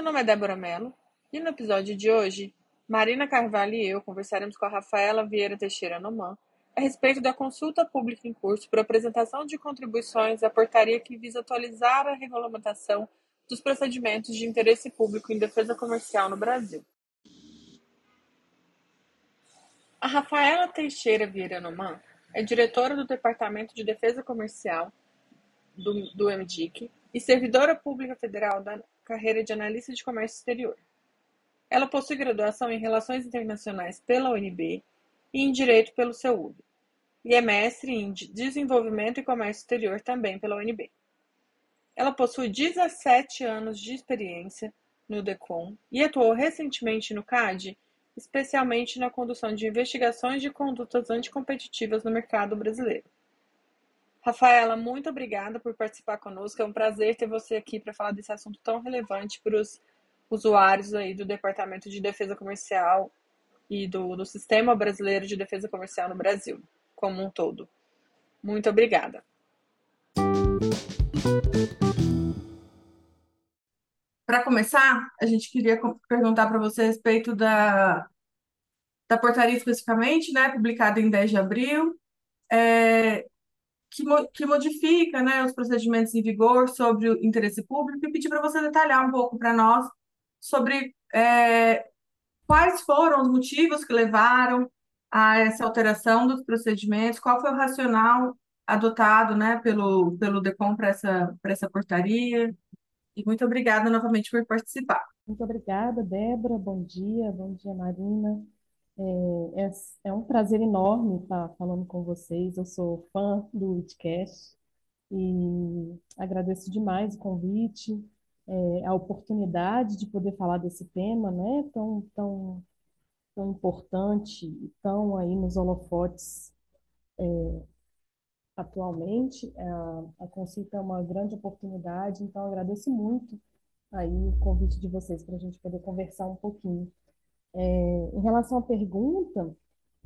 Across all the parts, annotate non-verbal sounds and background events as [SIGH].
Meu nome é Débora Mello e no episódio de hoje, Marina Carvalho e eu conversaremos com a Rafaela Vieira Teixeira Noman a respeito da consulta pública em curso por apresentação de contribuições à portaria que visa atualizar a regulamentação dos procedimentos de interesse público em defesa comercial no Brasil. A Rafaela Teixeira Vieira Noman é diretora do Departamento de Defesa Comercial do, do MDIC e servidora pública federal da carreira de analista de comércio exterior. Ela possui graduação em Relações Internacionais pela UNB e em Direito pelo CEUB, e é mestre em Desenvolvimento e Comércio Exterior também pela UNB. Ela possui 17 anos de experiência no DECOM e atuou recentemente no CAD, especialmente na condução de investigações de condutas anticompetitivas no mercado brasileiro. Rafaela, muito obrigada por participar conosco. É um prazer ter você aqui para falar desse assunto tão relevante para os usuários aí do Departamento de Defesa Comercial e do, do Sistema Brasileiro de Defesa Comercial no Brasil, como um todo. Muito obrigada. Para começar, a gente queria perguntar para você a respeito da, da portaria especificamente, né, publicada em 10 de abril. É, que, que modifica né, os procedimentos em vigor sobre o interesse público e pedir para você detalhar um pouco para nós sobre é, quais foram os motivos que levaram a essa alteração dos procedimentos, qual foi o racional adotado né, pelo, pelo DECOM para essa, essa portaria. E muito obrigada novamente por participar. Muito obrigada, Débora. Bom dia, bom dia, Marina. É, é, é um prazer enorme estar falando com vocês. Eu sou fã do Witcast e agradeço demais o convite, é, a oportunidade de poder falar desse tema, né, tão, tão, tão importante e tão aí nos holofotes é, atualmente. A, a consulta é uma grande oportunidade, então agradeço muito aí o convite de vocês para a gente poder conversar um pouquinho. É, em relação à pergunta,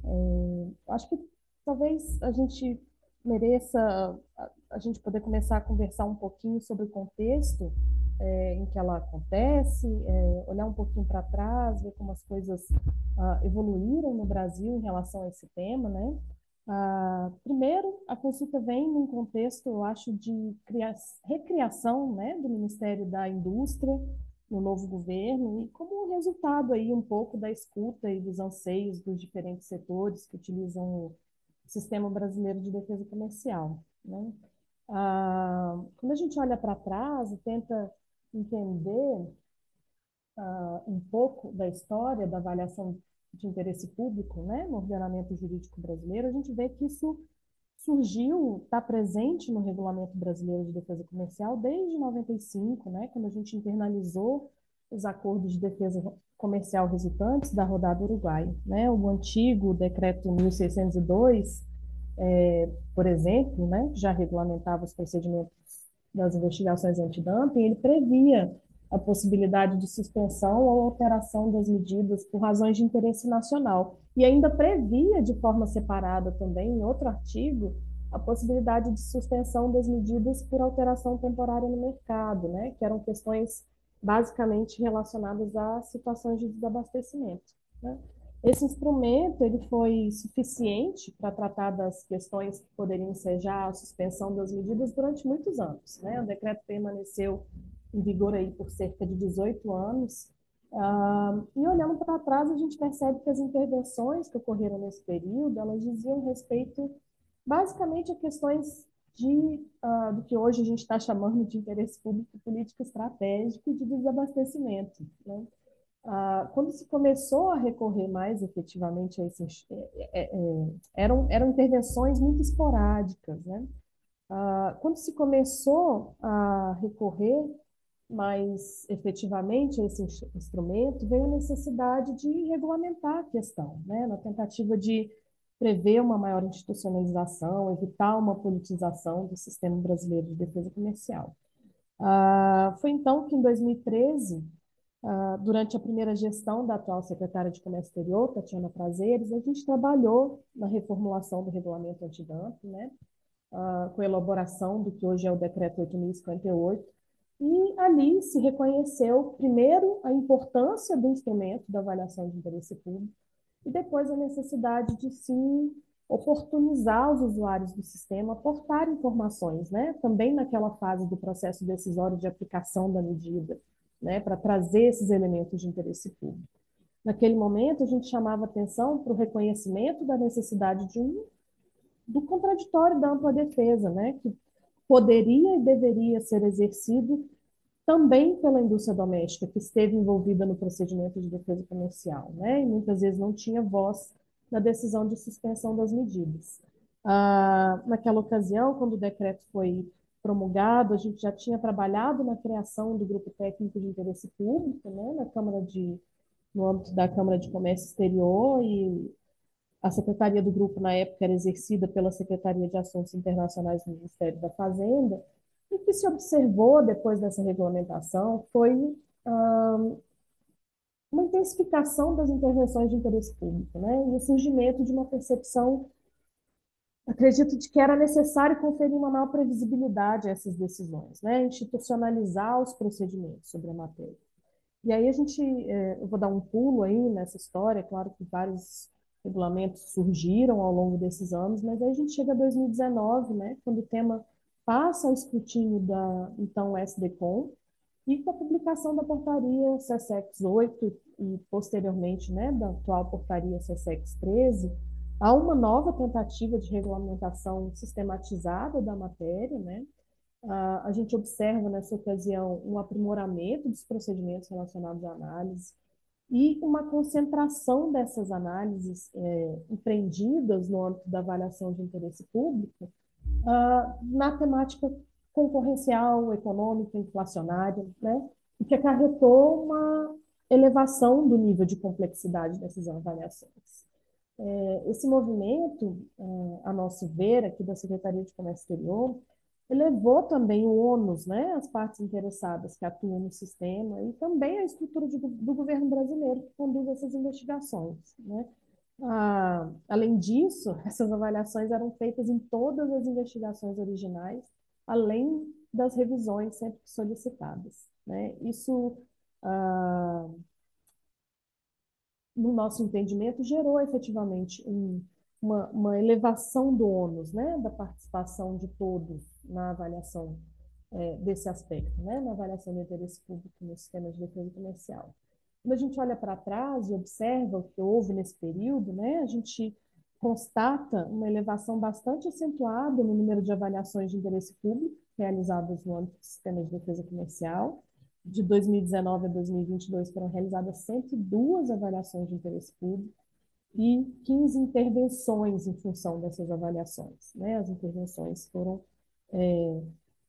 é, acho que talvez a gente mereça a, a, gente poder começar a conversar um pouquinho sobre o contexto é, em que ela acontece, é, olhar um pouquinho para trás, ver como as coisas ah, evoluíram no Brasil em relação a esse tema, né? Ah, primeiro, a consulta vem num contexto, eu acho, de recriação né, do Ministério da Indústria, no novo governo e como resultado aí um pouco da escuta e dos anseios dos diferentes setores que utilizam o sistema brasileiro de defesa comercial. Né? Ah, quando a gente olha para trás e tenta entender ah, um pouco da história da avaliação de interesse público né, no ordenamento jurídico brasileiro, a gente vê que isso surgiu, está presente no Regulamento Brasileiro de Defesa Comercial desde 95, né, quando a gente internalizou os acordos de defesa comercial resultantes da rodada Uruguai. Né? O antigo decreto 1602, é, por exemplo, né, já regulamentava os procedimentos das investigações antidumping, ele previa a possibilidade de suspensão ou alteração das medidas por razões de interesse nacional. E ainda previa, de forma separada também, em outro artigo, a possibilidade de suspensão das medidas por alteração temporária no mercado, né? que eram questões basicamente relacionadas a situações de desabastecimento. Né? Esse instrumento ele foi suficiente para tratar das questões que poderiam ensejar a suspensão das medidas durante muitos anos. Né? O decreto permaneceu em vigor aí por cerca de 18 anos. Uh, e olhando para trás, a gente percebe que as intervenções que ocorreram nesse período, elas diziam respeito basicamente a questões de, uh, do que hoje a gente está chamando de interesse público político estratégico e de desabastecimento. Né? Uh, quando se começou a recorrer mais efetivamente a esses, é, é, é, eram, eram intervenções muito esporádicas, né? Ah, quando se começou a recorrer mais efetivamente esse instrumento, veio a necessidade de regulamentar a questão, né? Na tentativa de prever uma maior institucionalização, evitar uma politização do sistema brasileiro de defesa comercial. Ah, foi então que, em 2013, ah, durante a primeira gestão da atual secretária de Comércio Exterior, Tatiana Prazeres, a gente trabalhou na reformulação do regulamento antidumping, né, uh, com a elaboração do que hoje é o decreto 8.058, e ali se reconheceu, primeiro, a importância do instrumento da avaliação de interesse público, e depois a necessidade de se oportunizar os usuários do sistema aportar informações, né, também naquela fase do processo decisório de aplicação da medida, né, para trazer esses elementos de interesse público. Naquele momento, a gente chamava atenção para o reconhecimento da necessidade de um do contraditório da ampla defesa, né, que poderia e deveria ser exercido também pela indústria doméstica, que esteve envolvida no procedimento de defesa comercial, né, e muitas vezes não tinha voz na decisão de suspensão das medidas. Ah, naquela ocasião, quando o decreto foi promulgado, a gente já tinha trabalhado na criação do grupo técnico de interesse público, né, na Câmara de, no âmbito da Câmara de Comércio Exterior, e a secretaria do grupo na época era exercida pela Secretaria de Assuntos Internacionais do Ministério da Fazenda. E o que se observou depois dessa regulamentação foi uma intensificação das intervenções de interesse público, né, e o surgimento de uma percepção acredito de que era necessário conferir uma maior previsibilidade a essas decisões, né? institucionalizar os procedimentos sobre a matéria. E aí a gente, é, eu vou dar um pulo aí nessa história, é claro que vários regulamentos surgiram ao longo desses anos, mas aí a gente chega a 2019, né, quando o tema passa ao escrutínio da então SDCOM, e com a publicação da portaria CSEX 8 e posteriormente, né, da atual portaria CSEX 13, Há uma nova tentativa de regulamentação sistematizada da matéria, né? a gente observa nessa ocasião um aprimoramento dos procedimentos relacionados à análise e uma concentração dessas análises é, empreendidas no âmbito da avaliação de interesse público uh, na temática concorrencial, econômica, inflacionária, né? o que acarretou uma elevação do nível de complexidade dessas avaliações. É, esse movimento, é, a nosso ver, aqui da Secretaria de Comércio Exterior, elevou também o ônus, né, as partes interessadas que atuam no sistema e também a estrutura de, do governo brasileiro que conduz essas investigações, né. Ah, além disso, [LAUGHS] essas avaliações eram feitas em todas as investigações originais, além das revisões sempre solicitadas, né. Isso ah, no nosso entendimento, gerou efetivamente um, uma, uma, elevação do ônus, né, da participação de todos na avaliação é, desse aspecto, né, na avaliação do interesse público no sistema de defesa comercial. Quando a gente olha para trás e observa o que houve nesse período, né, a gente constata uma elevação bastante acentuada no número de avaliações de interesse público realizadas no âmbito do sistema de defesa comercial, de 2019 a 2022 foram realizadas 102 avaliações de interesse público e 15 intervenções em função dessas avaliações. Né? As intervenções foram é,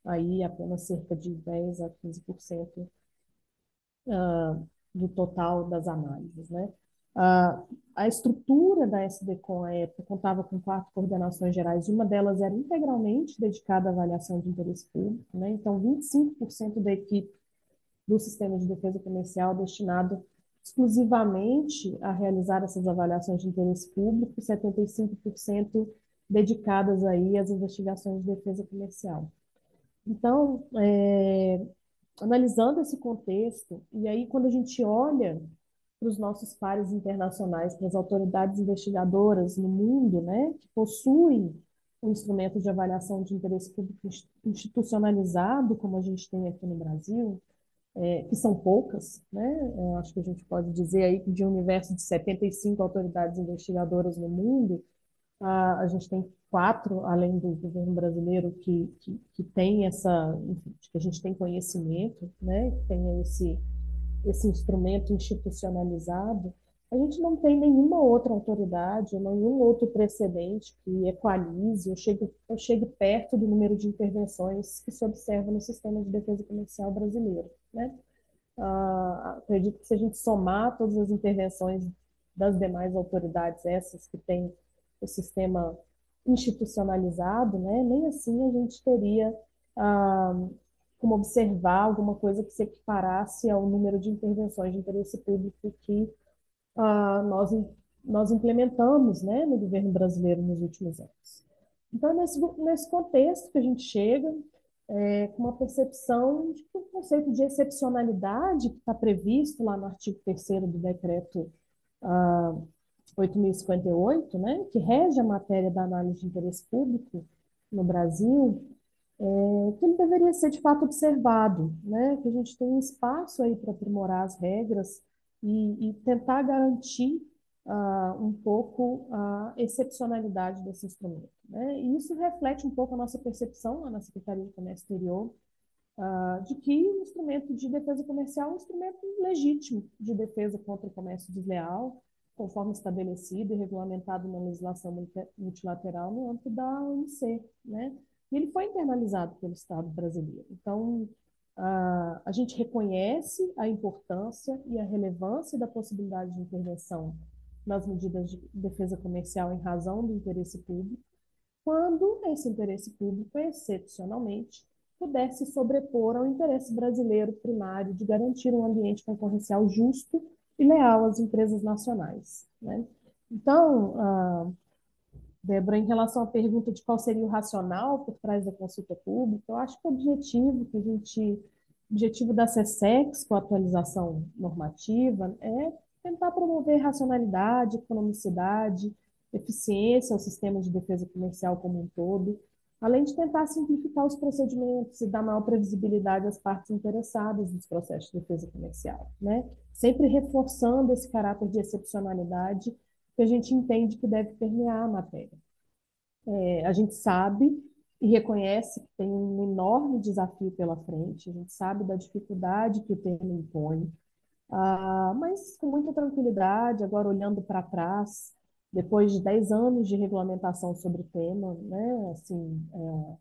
aí apenas cerca de 10 a 15% uh, do total das análises. Né? Uh, a estrutura da SDCOM à época contava com quatro coordenações gerais, uma delas era integralmente dedicada à avaliação de interesse público, né? então 25% da equipe do sistema de defesa comercial destinado exclusivamente a realizar essas avaliações de interesse público, 75% dedicadas aí às investigações de defesa comercial. Então, é, analisando esse contexto, e aí quando a gente olha para os nossos pares internacionais, para as autoridades investigadoras no mundo, né, que possuem um instrumento de avaliação de interesse público institucionalizado, como a gente tem aqui no Brasil, é, que são poucas, né? Eu acho que a gente pode dizer aí que de um universo de 75 autoridades investigadoras no mundo, a, a gente tem quatro, além do governo brasileiro, que, que, que tem essa, enfim, que a gente tem conhecimento, né? Que tem esse, esse instrumento institucionalizado, a gente não tem nenhuma outra autoridade, nenhum outro precedente que equalize ou chegue, ou chegue perto do número de intervenções que se observa no sistema de defesa comercial brasileiro. Né? Ah, acredito que se a gente somar todas as intervenções das demais autoridades, essas que têm o sistema institucionalizado, né, nem assim a gente teria ah, como observar alguma coisa que se equiparasse ao número de intervenções de interesse público que ah, nós, nós implementamos né, no governo brasileiro nos últimos anos. Então, nesse, nesse contexto que a gente chega, é, com uma percepção de que o conceito de excepcionalidade que está previsto lá no artigo 3 do decreto ah, 8.058, né, que rege a matéria da análise de interesse público no Brasil, é, que ele deveria ser de fato observado, né, que a gente tem um espaço aí para aprimorar as regras e, e tentar garantir uh, um pouco a excepcionalidade desse instrumento. Né? E isso reflete um pouco a nossa percepção lá na Secretaria de Comércio Exterior, uh, de que o instrumento de defesa comercial é um instrumento legítimo de defesa contra o comércio desleal, conforme estabelecido e regulamentado na legislação multilateral no âmbito da OMC, né? E ele foi internalizado pelo Estado brasileiro. Então, a, gente reconhece a importância e a relevância da possibilidade de intervenção nas medidas de defesa comercial em razão do interesse público, quando esse interesse público, excepcionalmente, pudesse sobrepor ao interesse brasileiro primário de garantir um ambiente concorrencial justo e leal às empresas nacionais. Né? Então, ah, Débora, em relação à pergunta de qual seria o racional por trás da consulta pública, eu acho que o objetivo que a gente, objetivo da SESEX com a atualização normativa é tentar promover racionalidade, economicidade, eficiência ao sistema de defesa comercial como um todo, além de tentar simplificar os procedimentos e dar maior previsibilidade às partes interessadas nos processos de defesa comercial, né? Sempre reforçando esse caráter de excepcionalidade que a gente entende que deve permear a matéria. É, a gente sabe e reconhece que tem um enorme desafio pela frente, a gente sabe da dificuldade que o tema impõe, ah, mas com muita tranquilidade, agora olhando para trás, depois de 10 anos de regulamentação sobre o tema, né, assim, é,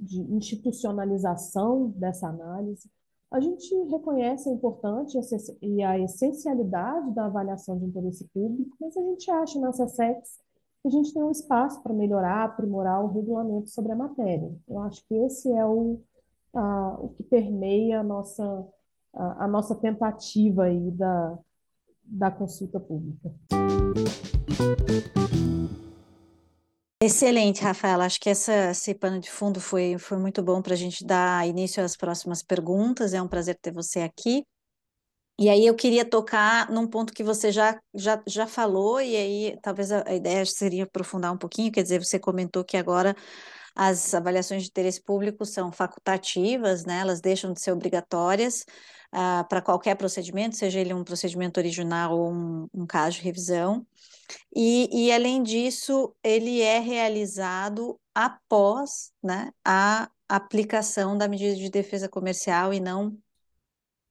de institucionalização dessa análise, a gente reconhece a importância e a essencialidade da avaliação de interesse público, mas a gente acha na SESEX que a gente tem um espaço para melhorar, aprimorar o regulamento sobre a matéria. Eu acho que esse é o, a, o que permeia a nossa, a, a nossa tentativa aí da, da consulta pública. Excelente, Rafaela. Acho que essa, esse pano de fundo foi, foi muito bom para a gente dar início às próximas perguntas. É um prazer ter você aqui. E aí eu queria tocar num ponto que você já, já, já falou, e aí talvez a, a ideia seria aprofundar um pouquinho, quer dizer, você comentou que agora as avaliações de interesse público são facultativas, né? Elas deixam de ser obrigatórias uh, para qualquer procedimento, seja ele um procedimento original ou um, um caso de revisão. E, e, além disso, ele é realizado após né, a aplicação da medida de defesa comercial e não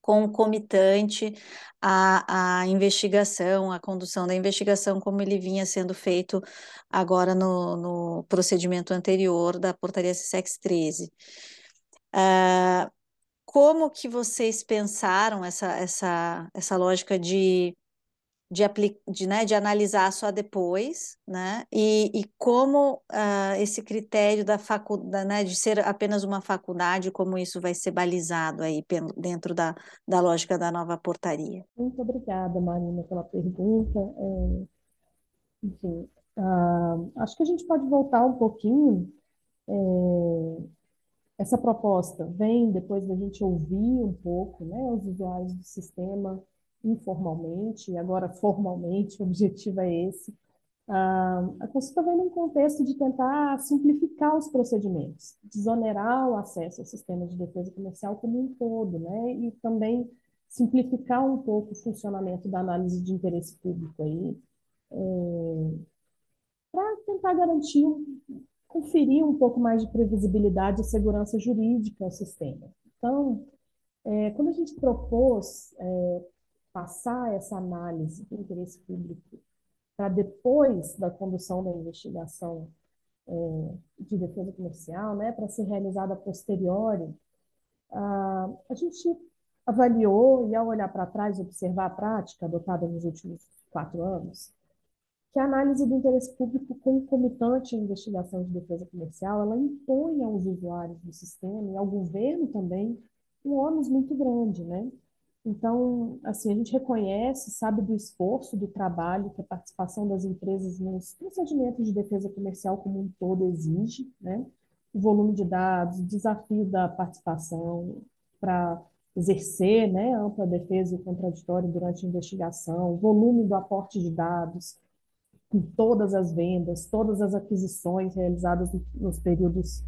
concomitante à, à investigação, à condução da investigação, como ele vinha sendo feito agora no, no procedimento anterior da portaria CSEX 13. Uh, como que vocês pensaram essa, essa, essa lógica de de, de, né, de analisar só depois, né, e, e como uh, esse critério da faculdade, né, de ser apenas uma faculdade, como isso vai ser balizado aí dentro da, da lógica da nova portaria. Muito obrigada, Marina, pela pergunta. É, enfim, uh, acho que a gente pode voltar um pouquinho. É, essa proposta vem depois da gente ouvir um pouco né, os usuários do sistema, informalmente, e agora formalmente, o objetivo é esse. Ah, a consulta vem num contexto de tentar simplificar os procedimentos, desonerar o acesso ao sistema de defesa comercial como um todo, né? E também simplificar um pouco o funcionamento da análise de interesse público aí, é, para tentar garantir, conferir um pouco mais de previsibilidade e segurança jurídica ao sistema. Então, é, quando a gente propôs é, passar essa análise do interesse público para depois da condução da investigação é, de defesa comercial, né, para ser realizada posteriori, ah, a gente avaliou e ao olhar para trás, observar a prática adotada nos últimos quatro anos, que a análise do interesse público concomitante à investigação de defesa comercial, ela impõe aos usuários do sistema e ao governo também um ônus muito grande, né? Então, assim, a gente reconhece, sabe do esforço, do trabalho que a participação das empresas nos procedimentos de defesa comercial como um todo exige, né? O volume de dados, o desafio da participação para exercer, né, ampla defesa e contraditório durante a investigação, o volume do aporte de dados, com todas as vendas, todas as aquisições realizadas nos períodos,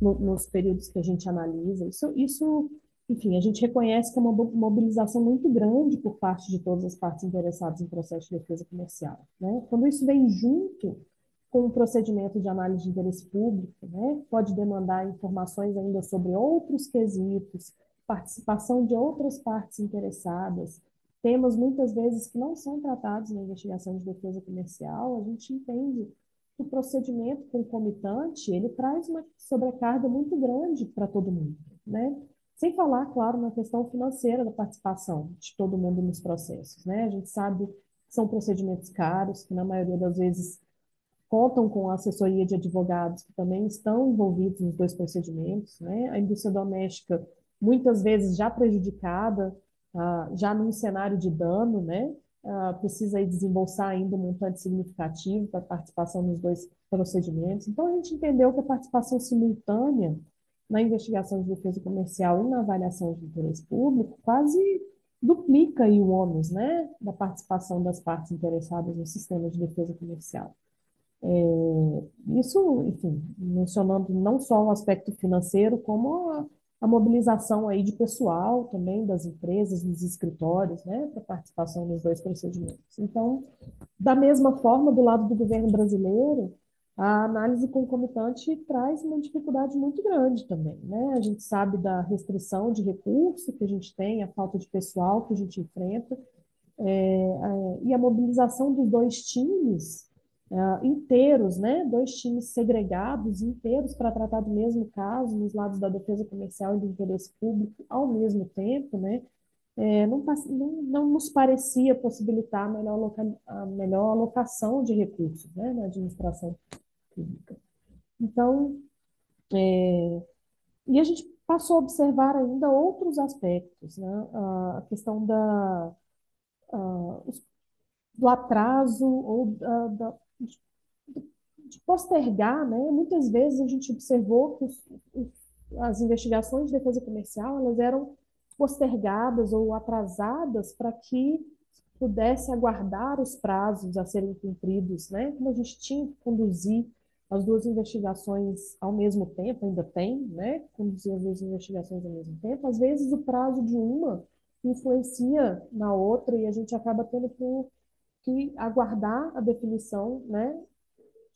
nos períodos que a gente analisa. Isso, isso enfim, a gente reconhece que é uma mobilização muito grande por parte de todas as partes interessadas em processo de defesa comercial. Né? Quando isso vem junto com o procedimento de análise de interesse público, né, pode demandar informações ainda sobre outros quesitos, participação de outras partes interessadas, temas muitas vezes que não são tratados na investigação de defesa comercial, a gente entende que o procedimento concomitante ele traz uma sobrecarga muito grande para todo mundo, né? Sem falar, claro, na questão financeira da participação de todo mundo nos processos. Né? A gente sabe que são procedimentos caros, que na maioria das vezes contam com a assessoria de advogados que também estão envolvidos nos dois procedimentos. Né? A indústria doméstica, muitas vezes já prejudicada, ah, já num cenário de dano, né? Ah, precisa desembolsar ainda um montante significativo para participação nos dois procedimentos. Então, a gente entendeu que a participação simultânea na investigação de defesa comercial e na avaliação de interesse público quase duplica o ônus né, da participação das partes interessadas no sistema de defesa comercial. É, isso, enfim, mencionando não só o aspecto financeiro, como a, a, mobilização aí de pessoal também das empresas, dos escritórios, né, para participação nos dois procedimentos. Então, da mesma forma, do lado do governo brasileiro, a análise concomitante traz uma dificuldade muito grande também, né? A gente sabe da restrição de recurso que a gente tem, a falta de pessoal que a gente enfrenta, é, é, e a mobilização dos dois times é, inteiros, né? Dois times segregados, inteiros para tratar do mesmo caso, nos lados da defesa comercial e do interesse público ao mesmo tempo, né? É, não, não, não, nos parecia possibilitar a melhor, a melhor alocação de recursos né, na administração pública. Então, é, e a gente passou a observar ainda outros aspectos, né? a questão da, a, do atraso ou da, da, de, de postergar, né? Muitas vezes a gente observou que os, as investigações de defesa comercial elas eram postergadas ou atrasadas para que pudesse aguardar os prazos a serem cumpridos, né? Como a gente tinha que conduzir as duas investigações ao mesmo tempo, ainda tem, né? Conduzir as duas investigações ao mesmo tempo. Às vezes o prazo de uma influencia na outra e a gente acaba tendo que aguardar a definição, né?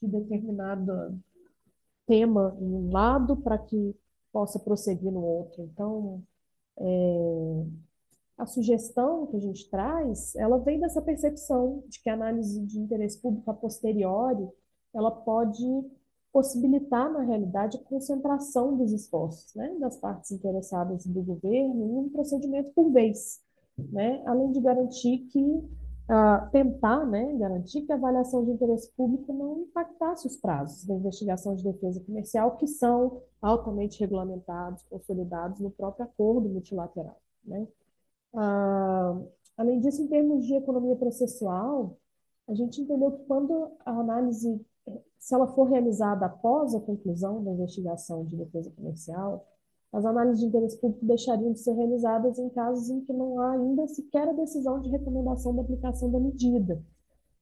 De determinado tema em um lado para que possa prosseguir no outro. Então, é, a sugestão que a gente traz, ela vem dessa percepção de que a análise de interesse público a posteriori ela pode possibilitar, na realidade, a concentração dos esforços né, das partes interessadas do governo em um procedimento por vez, né, além de garantir que, uh, tentar né, garantir que a avaliação de interesse público não impactasse os prazos da investigação de defesa comercial, que são altamente regulamentados, consolidados no próprio acordo multilateral. Né. Uh, além disso, em termos de economia processual, a gente entendeu que quando a análise se ela for realizada após a conclusão da investigação de defesa comercial, as análises de interesse público deixariam de ser realizadas em casos em que não há ainda sequer a decisão de recomendação da aplicação da medida.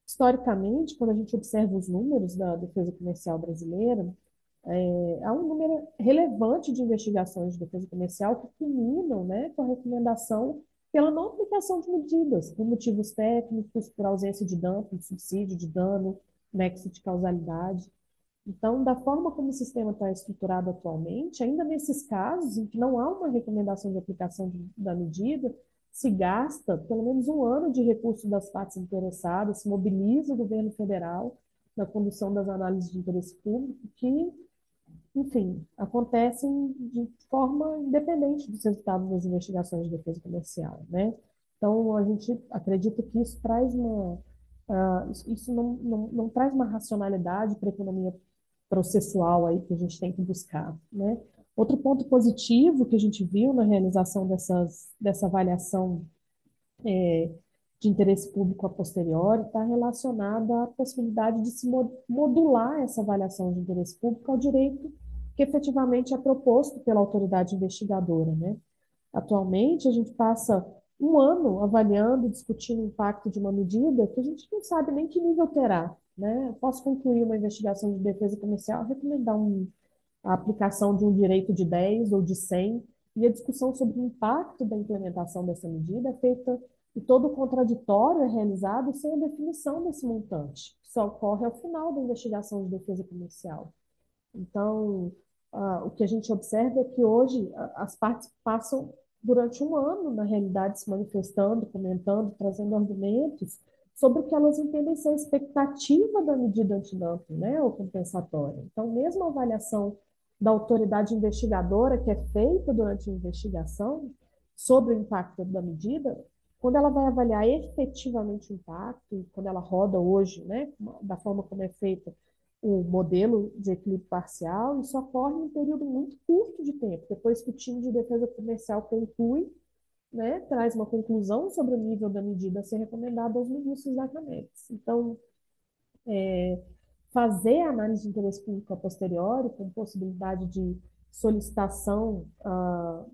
Historicamente, quando a gente observa os números da defesa comercial brasileira, é, há um número relevante de investigações de defesa comercial que culminam né, com a recomendação pela não aplicação de medidas, por motivos técnicos, por ausência de dano, de subsídio, de dano, nexo de causalidade. Então, da forma como o sistema está estruturado atualmente, ainda nesses casos em que não há uma recomendação de aplicação de, da medida, se gasta pelo menos um ano de recurso das partes interessadas, se mobiliza o governo federal na condução das análises de interesse público, que, enfim, acontecem de forma independente dos resultados das investigações de defesa comercial, né? Então, a gente acredita que isso traz uma, uh, isso não, não, não traz uma racionalidade para a economia processual aí que a gente tem que buscar, né? Outro ponto positivo que a gente viu na realização dessas, dessa avaliação é, de interesse público a posteriori está relacionada à possibilidade de se modular essa avaliação de interesse público ao direito que efetivamente é proposto pela autoridade investigadora. Né? Atualmente, a gente passa um ano avaliando, discutindo o impacto de uma medida que a gente não sabe nem que nível terá. Né? Posso concluir uma investigação de defesa comercial, recomendar um, a aplicação de um direito de 10 ou de 100, e a discussão sobre o impacto da implementação dessa medida é feita e todo o contraditório é realizado sem a definição desse montante, que só ocorre ao final da investigação de defesa comercial. Então, uh, o que a gente observa é que hoje as partes passam durante um ano, na realidade, se manifestando, comentando, trazendo argumentos sobre o que elas entendem ser a expectativa da medida antidumping, né, ou compensatória. Então, mesmo a avaliação da autoridade investigadora que é feita durante a investigação sobre o impacto da medida, quando ela vai avaliar efetivamente o impacto, quando ela roda hoje, né, da forma como é feito o modelo de equilíbrio parcial, isso ocorre em um período muito curto de tempo, depois que o time de defesa comercial conclui, né, traz uma conclusão sobre o nível da medida a ser recomendada aos ministros da CAMEX. Então, é, fazer análise de interesse público a posteriori, com possibilidade de solicitação uh,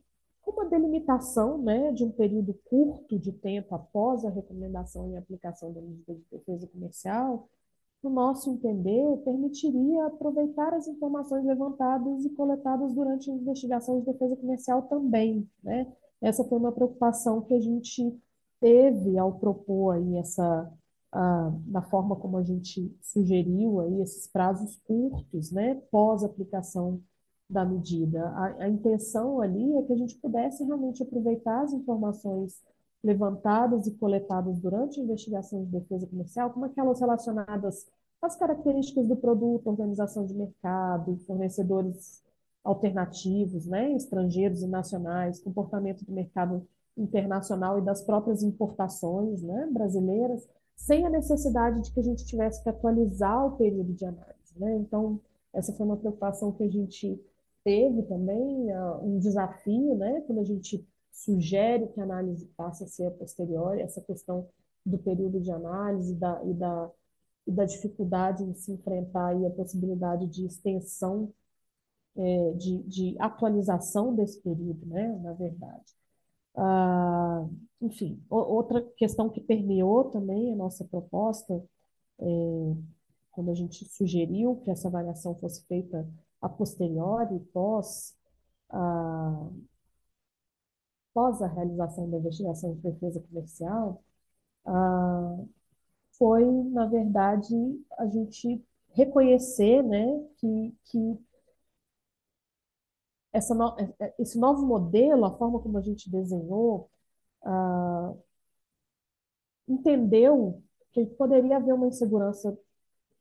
uma delimitação né, de um período curto de tempo após a recomendação e aplicação da medida de defesa comercial, no nosso entender, permitiria aproveitar as informações levantadas e coletadas durante a investigação de defesa comercial também. Né? Essa foi uma preocupação que a gente teve ao propor aí essa, a, da forma como a gente sugeriu aí esses prazos curtos, né, pós aplicação da medida. A, a, intenção ali é que a gente pudesse realmente aproveitar as informações levantadas e coletadas durante a investigação de defesa comercial, como aquelas relacionadas às características do produto, organização de mercado, fornecedores alternativos, né, estrangeiros e nacionais, comportamento do mercado internacional e das próprias importações né, brasileiras, sem a necessidade de que a gente tivesse que atualizar o período de análise. Né? Então, essa foi uma preocupação que a gente teve também uh, um desafio, né, quando a gente sugere que a análise passe a ser a posteriori, essa questão do período de análise da, e, da, e da dificuldade em se enfrentar aí a possibilidade de extensão, é, de, de atualização desse período, né, na verdade. Ah, enfim, outra questão que permeou também a nossa proposta, é, quando a gente sugeriu que essa avaliação fosse feita a posteriori, pós a, pós a realização da investigação de defesa comercial, a, foi, na verdade, a gente reconhecer né, que, que essa no, é, é, esse novo modelo, a forma como a gente desenhou, uh, entendeu que poderia haver uma insegurança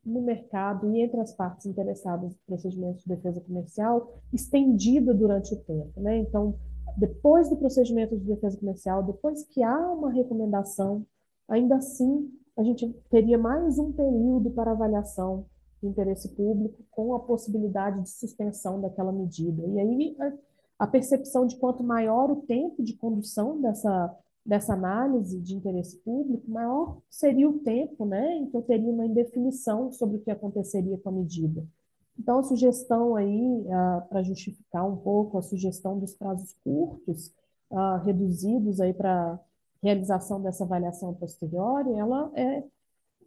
no mercado e entre as partes interessadas no procedimento de defesa comercial estendida durante o tempo. Né? Então, depois do procedimento de defesa comercial, depois que há uma recomendação, ainda assim, a gente teria mais um período para avaliação de interesse público com a possibilidade de suspensão daquela medida. E aí, a, percepção de quanto maior o tempo de condução dessa dessa análise de interesse público, maior seria o tempo, né? Então teria uma indefinição sobre o que aconteceria com a medida. Então a sugestão aí, ah, para justificar um pouco a sugestão dos prazos curtos, ah, reduzidos aí para realização dessa avaliação posterior, ela é,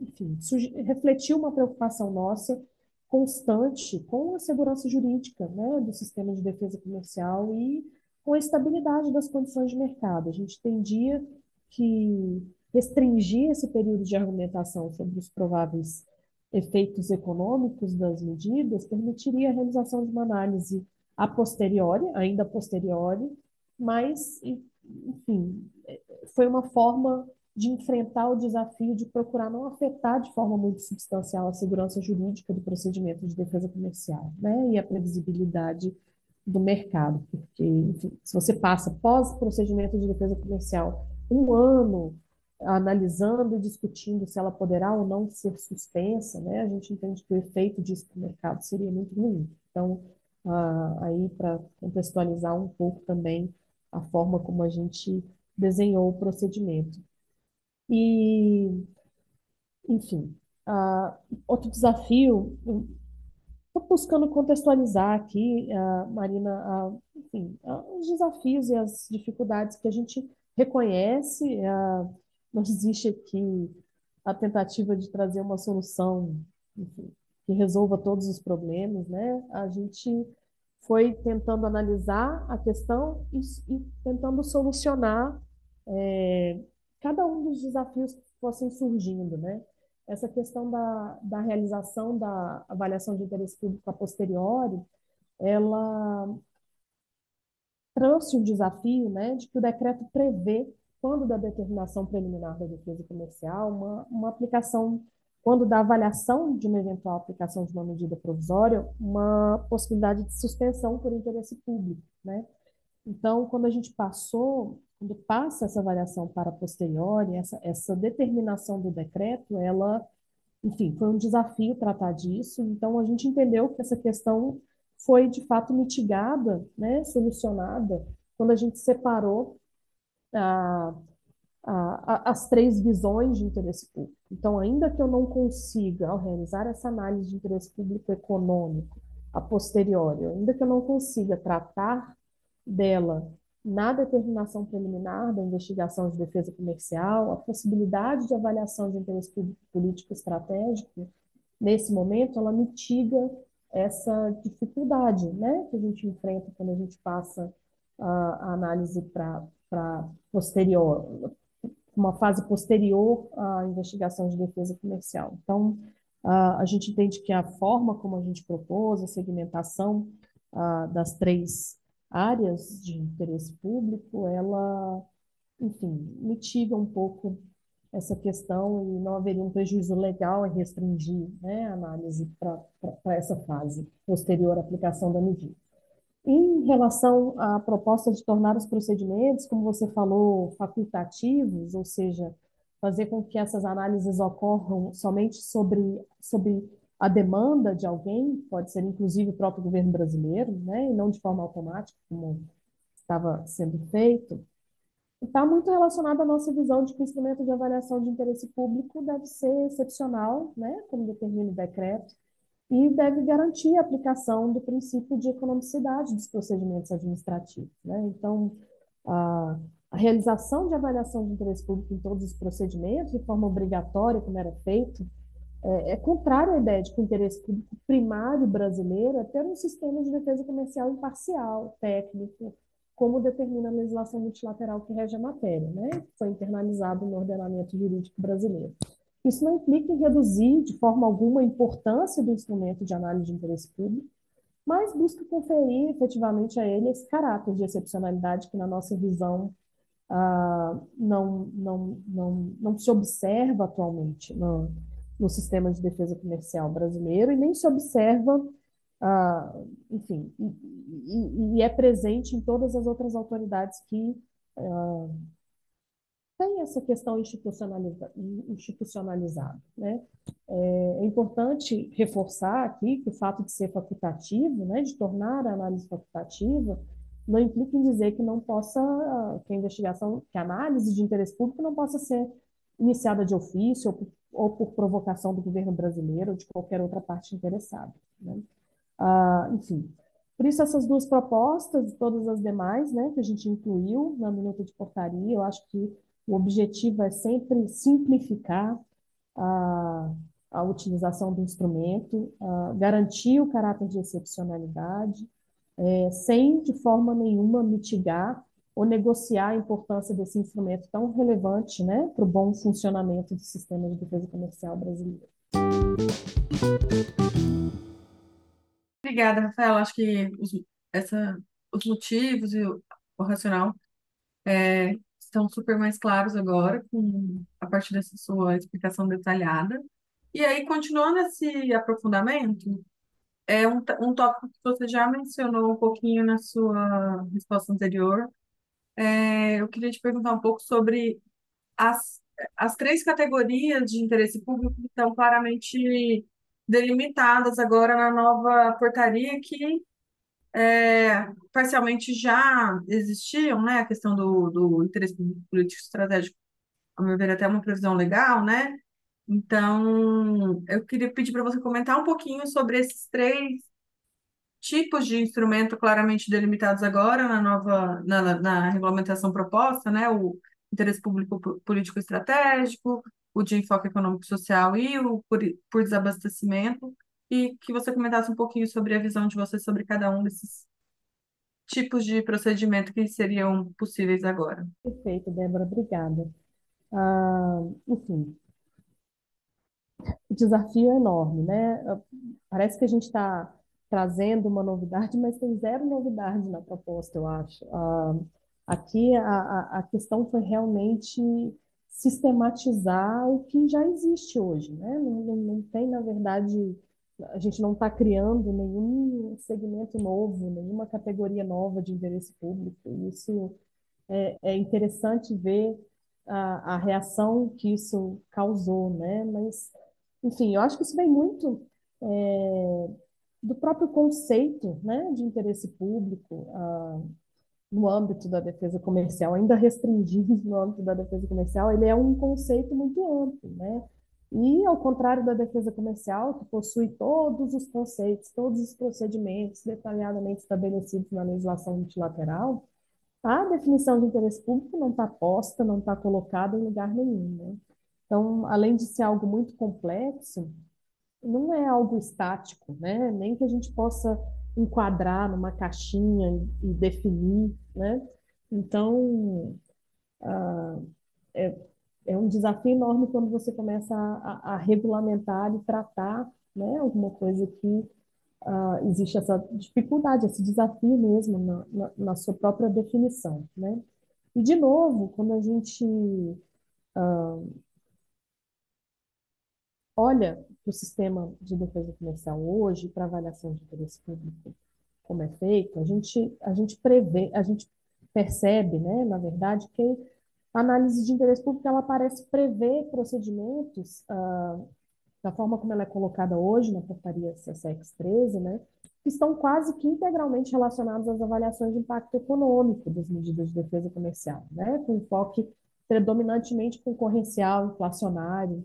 enfim, refletiu uma preocupação nossa constante com a segurança jurídica, né, do sistema de defesa comercial e com a estabilidade das condições de mercado. A gente tendia que restringir esse período de argumentação sobre os prováveis efeitos econômicos das medidas permitiria a realização de uma análise a posteriori, ainda a posteriori, mas, enfim, foi uma forma de enfrentar o desafio de procurar não afetar de forma muito substancial a segurança jurídica do procedimento de defesa comercial, né, e a previsibilidade do mercado, porque, enfim, se você passa pós-procedimento de defesa comercial um ano analisando e discutindo se ela poderá ou não ser suspensa, né, a gente entende que o efeito disso para o mercado seria muito ruim. Então, ah, aí para contextualizar um pouco também a forma como a gente desenhou o procedimento. E, enfim, ah, outro desafio, estou buscando contextualizar aqui, ah, Marina, ah, enfim, os desafios e as dificuldades que a gente reconhece, ah, não existe aqui a tentativa de trazer uma solução, enfim, que resolva todos os problemas, né? A gente foi tentando analisar a questão e, e tentando solucionar é, cada um dos desafios que fossem surgindo, né? Essa questão da, da realização da avaliação de interesse público a posteriori, ela trouxe um desafio, né, de que o decreto prevê, quando da determinação preliminar da defesa comercial, uma, uma aplicação, quando da avaliação de uma eventual aplicação de uma medida provisória, uma possibilidade de suspensão por interesse público, né? Então, quando a gente passou quando passa essa avaliação para posteriori, essa, essa determinação do decreto, ela, enfim, foi um desafio tratar disso. Então, a gente entendeu que essa questão foi, de fato, mitigada, né, solucionada, quando a gente separou a, a, as três visões de interesse público. Então, ainda que eu não consiga, ao realizar essa análise de interesse público econômico, a posteriori, ainda que eu não consiga tratar dela na determinação preliminar da investigação de defesa comercial, a possibilidade de avaliação de interesse público político estratégico, nesse momento, ela mitiga essa dificuldade né, que a gente enfrenta quando a gente passa a, a análise para posterior, uma fase posterior à investigação de defesa comercial. Então, a, gente entende que a forma como a gente propôs, a segmentação das três áreas de interesse público, ela, enfim, mitiga um pouco essa questão e não haveria um prejuízo legal em restringir né, a análise para essa fase posterior à aplicação da medida. Em relação à proposta de tornar os procedimentos, como você falou, facultativos, ou seja, fazer com que essas análises ocorram somente sobre, sobre a demanda de alguém, pode ser inclusive o próprio governo brasileiro, né, e não de forma automática, como estava sendo feito, está muito relacionado à nossa visão de que o instrumento de avaliação de interesse público deve ser excepcional, né, como determina o decreto, e deve garantir a aplicação do princípio de economicidade dos procedimentos administrativos. Né? Então, a, a realização de avaliação de interesse público em todos os procedimentos, de forma obrigatória, como era feito, é, é contrário à ideia de que o interesse público primário brasileiro é ter um sistema de defesa comercial imparcial, técnico, como determina a legislação multilateral que rege a matéria, né? foi internalizado no ordenamento jurídico brasileiro. Isso não implica em reduzir de forma alguma a importância do instrumento de análise de interesse público, mas busca conferir efetivamente a ele esse caráter de excepcionalidade que, na nossa visão, ah, não, não, não, não se observa atualmente no, no sistema de defesa comercial brasileiro e nem se observa, ah, enfim, e, e, e, é presente em todas as outras autoridades que ah, têm essa questão institucionaliza, institucionalizada. Né? É, é, importante reforçar aqui que o fato de ser facultativo, né, de tornar a análise facultativa, não implica em dizer que não possa, que a investigação, que a análise de interesse público não possa ser iniciada de ofício ou por ou por provocação do governo brasileiro ou de qualquer outra parte interessada. Né? Ah, enfim, por isso essas duas propostas e todas as demais né, que a gente incluiu na minuta de portaria, eu acho que o objetivo é sempre simplificar a, a utilização do instrumento, garantir o caráter de excepcionalidade, é, sem de forma nenhuma mitigar ou negociar a importância desse instrumento tão relevante né, para o bom funcionamento do sistema de defesa comercial brasileiro. Obrigada, Rafael. Acho que os, essa, os motivos e o, o racional é, estão super mais claros agora, com, a partir dessa sua explicação detalhada. E aí, continuando esse aprofundamento, é um, um tópico que você já mencionou um pouquinho na sua resposta anterior. É, eu queria te perguntar um pouco sobre as, as três categorias de interesse público que estão claramente delimitadas agora na nova portaria que é, parcialmente já existiam, né? A questão do, do interesse político estratégico, ao meu ver, até uma previsão legal, né? Então, eu queria pedir para você comentar um pouquinho sobre esses três tipos de instrumento claramente delimitados agora na nova na, na regulamentação proposta, né? O interesse público político estratégico, o de enfoque econômico social e o por, por desabastecimento, e que você comentasse um pouquinho sobre a visão de você sobre cada um desses tipos de procedimento que seriam possíveis agora. Perfeito, Débora, obrigada. Ah, enfim, o desafio é enorme, né? Parece que a gente está trazendo uma novidade, mas tem zero novidade na proposta, eu acho. Ah, aqui a, a questão foi realmente sistematizar o que já existe hoje, né? Não, não, não tem, na verdade, a gente não está criando nenhum segmento novo, nenhuma categoria nova de interesse público. Isso é, é interessante ver a, a, reação que isso causou, né? Mas, enfim, eu acho que isso vem muito é, do próprio conceito, né, de interesse público no âmbito da defesa comercial, ainda restringido no âmbito da defesa comercial, ele é um conceito muito amplo, né? E, ao contrário da defesa comercial, que possui todos os conceitos, todos os procedimentos detalhadamente estabelecidos na legislação multilateral, a definição de interesse público não está posta, não está colocada em lugar nenhum. Né? Então, além de ser algo muito complexo, não é algo estático, né? nem que a gente possa enquadrar numa caixinha e definir. Né? Então, ah, é, é um desafio enorme quando você começa a, a, regulamentar e tratar né, alguma coisa que uh, existe essa dificuldade, esse desafio mesmo na, na, na, sua própria definição. Né? E, de novo, quando a gente uh, olha para o sistema de defesa comercial hoje, para avaliação de interesse público, como é feito, a gente, a gente prevê, a gente percebe, né, na verdade, que a análise de interesse público ela parece prever procedimentos, ah, da forma como ela é colocada hoje na portaria CSEX 13, né, que estão quase que integralmente relacionados às avaliações de impacto econômico das medidas de defesa comercial, né, com enfoque predominantemente concorrencial, inflacionário.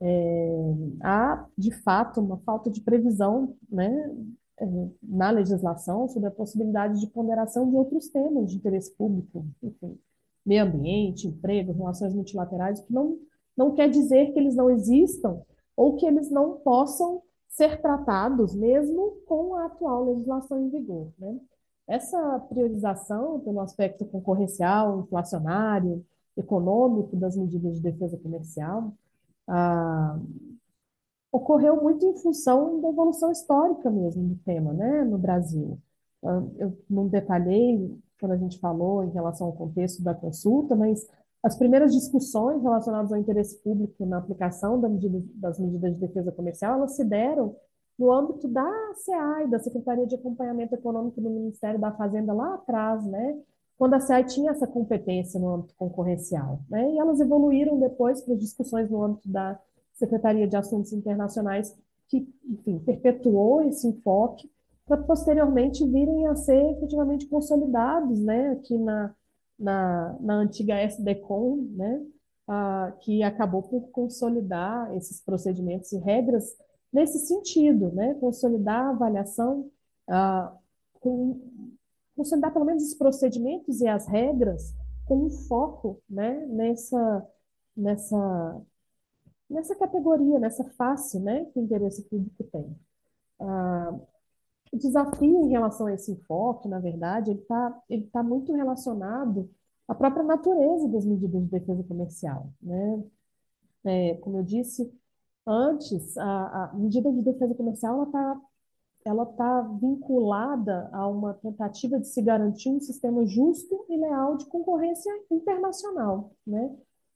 É, há, de fato, uma falta de previsão né, é, na legislação sobre a possibilidade de ponderação de outros temas de interesse público, enfim, meio ambiente, emprego, relações multilaterais, que não, não quer dizer que eles não existam ou que eles não possam ser tratados mesmo com a atual legislação em vigor. Né? Essa priorização pelo aspecto concorrencial, inflacionário, econômico das medidas de defesa comercial ah, ocorreu muito em função da evolução histórica mesmo do tema né, no Brasil. Ah, eu não detalhei quando a gente falou em relação ao contexto da consulta, mas as primeiras discussões relacionadas ao interesse público na aplicação da medida, das medidas de defesa comercial, elas se deram no âmbito da CEAI, da Secretaria de Acompanhamento Econômico do Ministério da Fazenda, lá atrás, né? quando a CEAI tinha essa competência no âmbito concorrencial. Né? E elas evoluíram depois para discussões no âmbito da Secretaria de Assuntos Internacionais, que, enfim, perpetuou esse enfoque para posteriormente virem a ser efetivamente consolidados, né, aqui na, na, na antiga SDCOM, né, ah, que acabou por consolidar esses procedimentos e regras nesse sentido, né, consolidar a avaliação, ah, com, consolidar pelo menos os procedimentos e as regras com um foco, né, nessa, nessa, nessa categoria, nessa face, né, que o interesse público tem. Ah, o desafio em relação a esse enfoque, na verdade, ele está ele tá muito relacionado à própria natureza das medidas de defesa comercial. Né? É, como eu disse antes, a, a medida de defesa comercial está ela está vinculada a uma tentativa de se garantir um sistema justo e leal de concorrência internacional, né?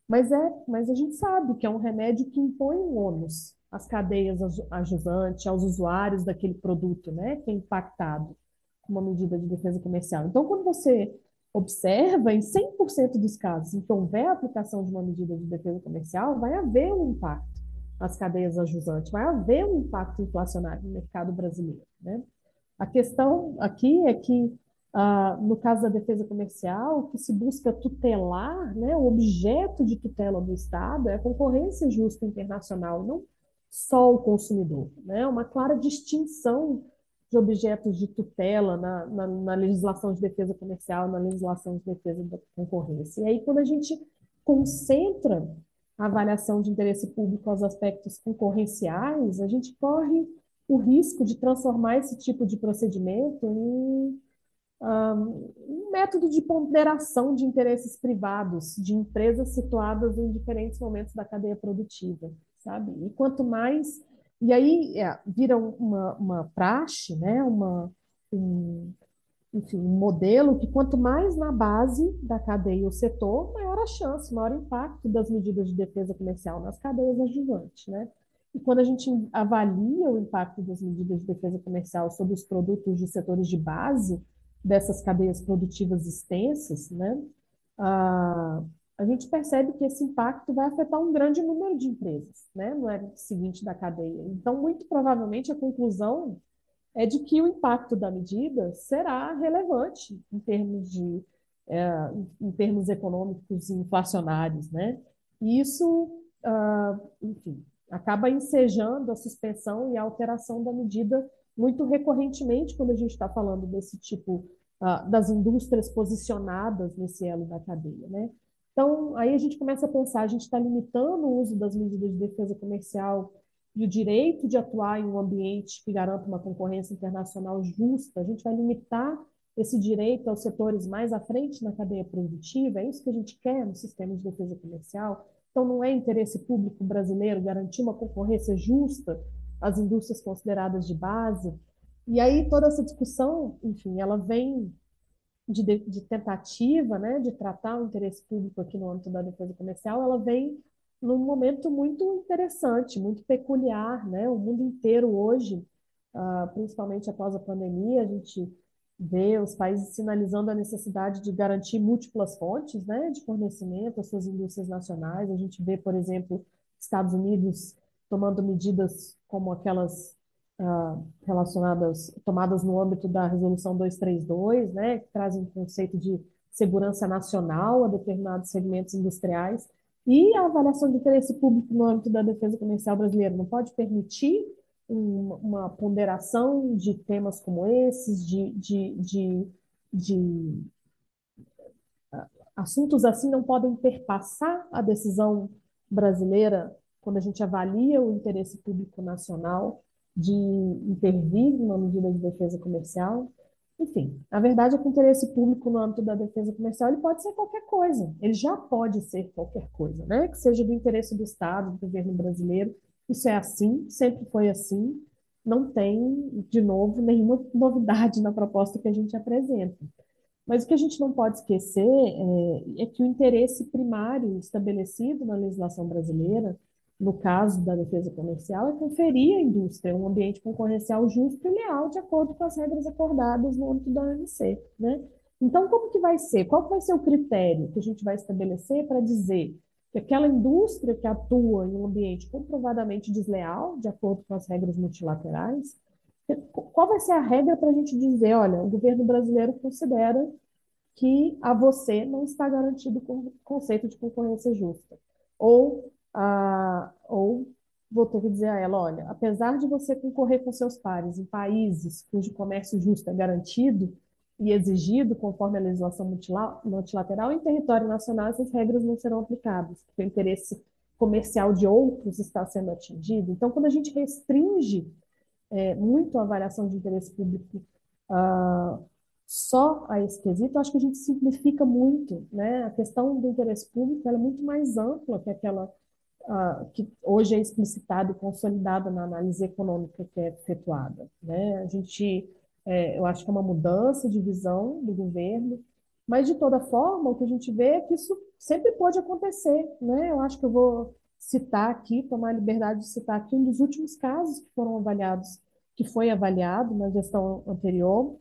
Mas é, mas a gente sabe que é um remédio que impõe um ônus às cadeias ajusantes, aos usuários daquele produto, né, que é impactado com uma medida de defesa comercial. Então, quando você observa, em 100% dos casos em que houver a aplicação de uma medida de defesa comercial, vai haver um impacto nas cadeias ajusantes, vai haver um impacto inflacionário no mercado brasileiro. Né? A questão aqui é que, ah, no caso da defesa comercial, o que se busca tutelar, né, o objeto de tutela do Estado é a concorrência justa internacional, não só o consumidor. Né? Uma clara distinção de objetos de tutela na, na, na legislação de defesa comercial, na legislação de defesa da concorrência. E aí, quando a gente concentra a avaliação de interesse público aos aspectos concorrenciais, a gente corre o risco de transformar esse tipo de procedimento em um, um método de ponderação de interesses privados de empresas situadas em diferentes momentos da cadeia produtiva, sabe? E quanto mais e aí é, vira uma, uma praxe, né? uma, um, enfim, um modelo que quanto mais na base da cadeia o setor, maior a chance, maior impacto das medidas de defesa comercial nas cadeias adjuvantes, né? E quando a gente avalia o impacto das medidas de defesa comercial sobre os produtos de setores de base dessas cadeias produtivas extensas, né? Ah, a gente percebe que esse impacto vai afetar um grande número de empresas, né? No é seguinte da cadeia. Então, muito provavelmente a conclusão é de que o impacto da medida será relevante em termos de é, em termos econômicos e inflacionários, né? E isso, uh, enfim, acaba ensejando a suspensão e a alteração da medida muito recorrentemente quando a gente está falando desse tipo uh, das indústrias posicionadas nesse elo da cadeia, né? Então, aí a gente começa a pensar, a gente está limitando o uso das medidas de defesa comercial e o direito de atuar em um ambiente que garanta uma concorrência internacional justa, a gente vai limitar esse direito aos setores mais à frente na cadeia produtiva, é isso que a gente quer no sistema de defesa comercial. Então, não é interesse público brasileiro garantir uma concorrência justa às indústrias consideradas de base. E aí, toda essa discussão, enfim, ela vem de, de tentativa né, de tratar o interesse público aqui no âmbito da defesa comercial, ela vem num momento muito interessante, muito peculiar, né? O mundo inteiro hoje, uh, principalmente após a pandemia, a gente vê os países sinalizando a necessidade de garantir múltiplas fontes, né, de fornecimento às suas indústrias nacionais. A gente vê, por exemplo, Estados Unidos tomando medidas como aquelas relacionadas, tomadas no âmbito da Resolução 232, né, que trazem um conceito de segurança nacional a determinados segmentos industriais. E a avaliação de interesse público no âmbito da defesa comercial brasileira não pode permitir um, uma ponderação de temas como esses, de, de, de, de assuntos assim não podem perpassar a decisão brasileira quando a gente avalia o interesse público nacional de intervir numa medida de defesa comercial. Enfim, a verdade é que o interesse público no âmbito da defesa comercial ele pode ser qualquer coisa, ele já pode ser qualquer coisa, né? Que seja do interesse do Estado, do governo brasileiro. Isso é assim, sempre foi assim, não tem, de novo, nenhuma [LAUGHS] novidade na proposta que a gente apresenta. Mas o que a gente não pode esquecer é, é que o interesse primário estabelecido na legislação brasileira no caso da defesa comercial, é conferir à indústria um ambiente concorrencial justo e leal de acordo com as regras acordadas no âmbito da OMC, né? Então, como que vai ser? Qual vai ser o critério que a gente vai estabelecer para dizer que aquela indústria que atua em um ambiente comprovadamente desleal, de acordo com as regras multilaterais, qual vai ser a regra para a gente dizer, olha, o governo brasileiro considera que a você não está garantido o conceito de concorrência justa? Ou ah, ou vou ter que dizer a ela, olha, apesar de você concorrer com seus pares em países cujo comércio justo é garantido e exigido conforme a legislação multilateral, em território nacional essas regras não serão aplicadas, porque o interesse comercial de outros está sendo atingido. Então, quando a gente restringe é, muito a avaliação de interesse público ah, só a esse quesito, acho que a gente simplifica muito, né? A questão do interesse público é muito mais ampla que aquela uh, que hoje é explicitada e consolidada na análise econômica que é efetuada. Né? A gente, é, eu acho que é uma mudança de visão do governo, mas de toda forma, o que a gente vê é que isso sempre pode acontecer. Né? Eu acho que eu vou citar aqui, tomar a liberdade de citar aqui um dos últimos casos que foram avaliados, que foi avaliado na gestão anterior,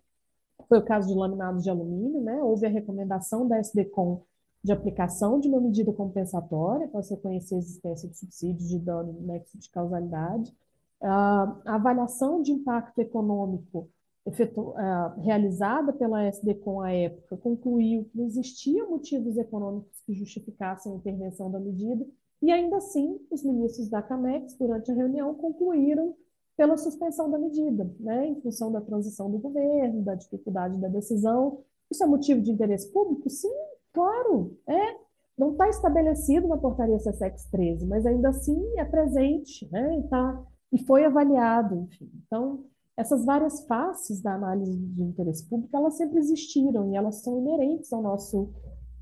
foi o caso de laminados de alumínio, né? Houve a recomendação da SDCOM de aplicação de uma medida compensatória para se reconhecer a existência de subsídios de dano no nexo de causalidade. A avaliação de impacto econômico efetu, realizada pela SDCOM à época concluiu que não existiam motivos econômicos que justificassem a intervenção da medida, e ainda assim, os ministros da CAMEX, durante a reunião, concluíram pela suspensão da medida, né, em função da transição do governo, da dificuldade da decisão. Isso é motivo de interesse público? Sim, claro, é. Não está estabelecido na portaria CSEX 13, mas ainda assim é presente, né, e, tá, e foi avaliado, enfim. Então, essas várias faces da análise de interesse público, elas sempre existiram e elas são inerentes ao nosso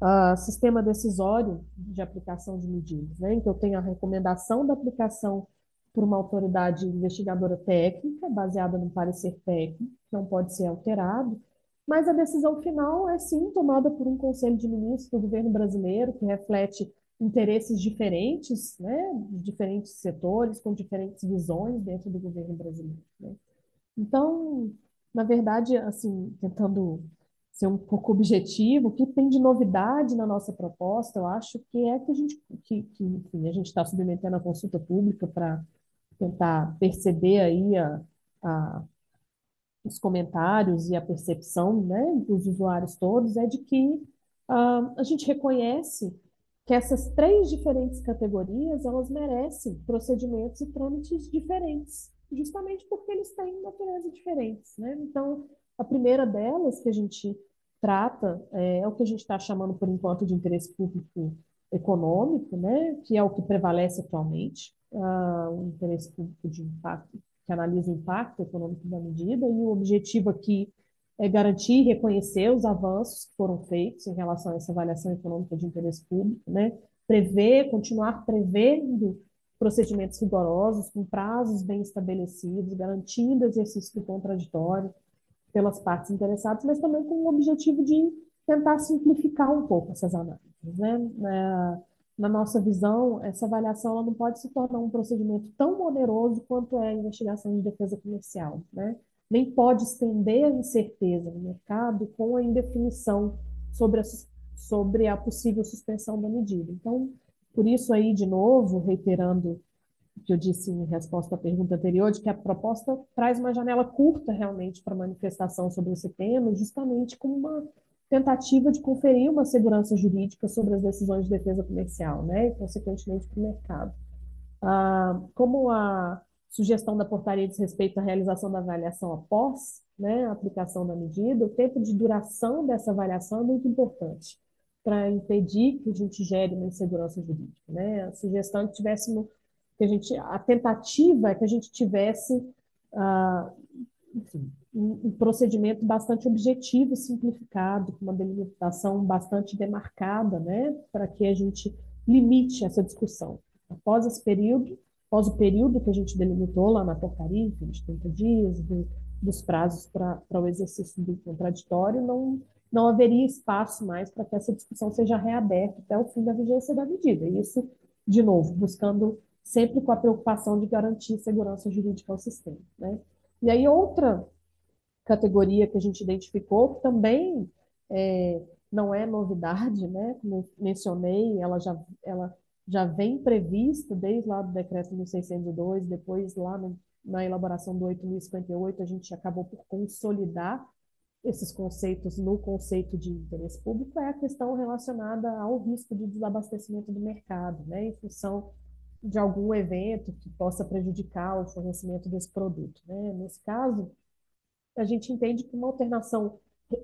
uh, sistema decisório de aplicação de medidas. Né? Então, eu tenho a recomendação da aplicação por uma autoridade investigadora técnica, baseada no parecer técnico, que não pode ser alterado, mas a decisão final é sim tomada por um conselho de ministros do governo brasileiro, que reflete interesses diferentes, né, de diferentes setores, com diferentes visões dentro do governo brasileiro. Né? Então, na verdade, assim, tentando ser um pouco objetivo, o que tem de novidade na nossa proposta, eu acho que é que a gente, que, que enfim, a gente está submetendo a consulta pública para tentar perceber aí a, a, os comentários e a percepção né, dos usuários todos, é de que uh, a gente reconhece que essas três diferentes categorias elas merecem procedimentos e trâmites diferentes, justamente porque eles têm natureza diferentes. Né? Então, a primeira delas que a gente trata é, é o que a gente está chamando por enquanto de interesse público econômico, né? que é o que prevalece atualmente uh, o interesse público de impacto, que analisa o impacto econômico da medida, e o objetivo aqui é garantir e reconhecer os avanços que foram feitos em relação a essa avaliação econômica de interesse público, né? prever, continuar prevendo procedimentos rigorosos, com prazos bem estabelecidos, garantindo exercício contraditório pelas partes interessadas, mas também com o objetivo de tentar simplificar um pouco essas análises. Né? É, na nossa visão, essa avaliação ela não pode se tornar um procedimento tão oneroso quanto é a investigação de defesa comercial, né? Nem pode estender a incerteza no mercado com a indefinição sobre a, sobre a possível suspensão da medida. Então, por isso aí, de novo, reiterando o que eu disse em resposta à pergunta anterior, de que a proposta traz uma janela curta realmente para manifestação sobre esse tema, justamente como uma tentativa de conferir uma segurança jurídica sobre as decisões de defesa comercial, né, e consequentemente para o mercado. Ah, como a sugestão da portaria diz respeito à realização da avaliação após né, a aplicação da medida, o tempo de duração dessa avaliação é muito importante para impedir que a gente gere uma insegurança jurídica. Né? A sugestão é que tivéssemos, que a gente, a tentativa é que a gente tivesse, ah, enfim, um, procedimento bastante objetivo simplificado, com uma delimitação bastante demarcada, né, para que a gente limite essa discussão. Após esse período, após o período que a gente delimitou lá na portaria, de 30 dias, do, dos prazos para o exercício do contraditório, não, não haveria espaço mais para que essa discussão seja reaberta até o fim da vigência da medida. E isso, de novo, buscando sempre com a preocupação de garantir segurança jurídica ao sistema. Né? E aí, outra categoria que a gente identificou, que também é, não é novidade, né? Como mencionei, ela já, ela já vem prevista desde lá do decreto 1602, depois lá no, na elaboração do 8058, a gente acabou por consolidar esses conceitos no conceito de interesse público, é a questão relacionada ao risco de desabastecimento do mercado, né? Em função de algum evento que possa prejudicar o fornecimento desse produto. Né? Nesse caso, a gente entende que uma alternação,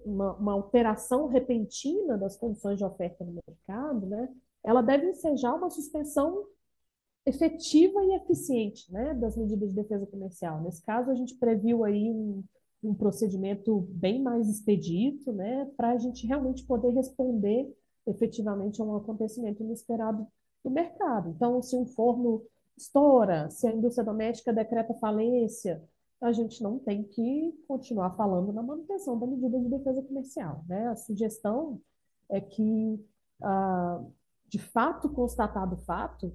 uma, uma, alteração repentina das condições de oferta no mercado, né, ela deve ensejar uma suspensão efetiva e eficiente né, das medidas de defesa comercial. Nesse caso, a gente previu aí um, um procedimento bem mais expedito, né, para a gente realmente poder responder efetivamente a um acontecimento inesperado do mercado. Então, se um forno estoura, se a indústria doméstica decreta falência, a gente não tem que continuar falando na manutenção da medida de defesa comercial. Né? A sugestão é que, ah, de fato, constatado o fato,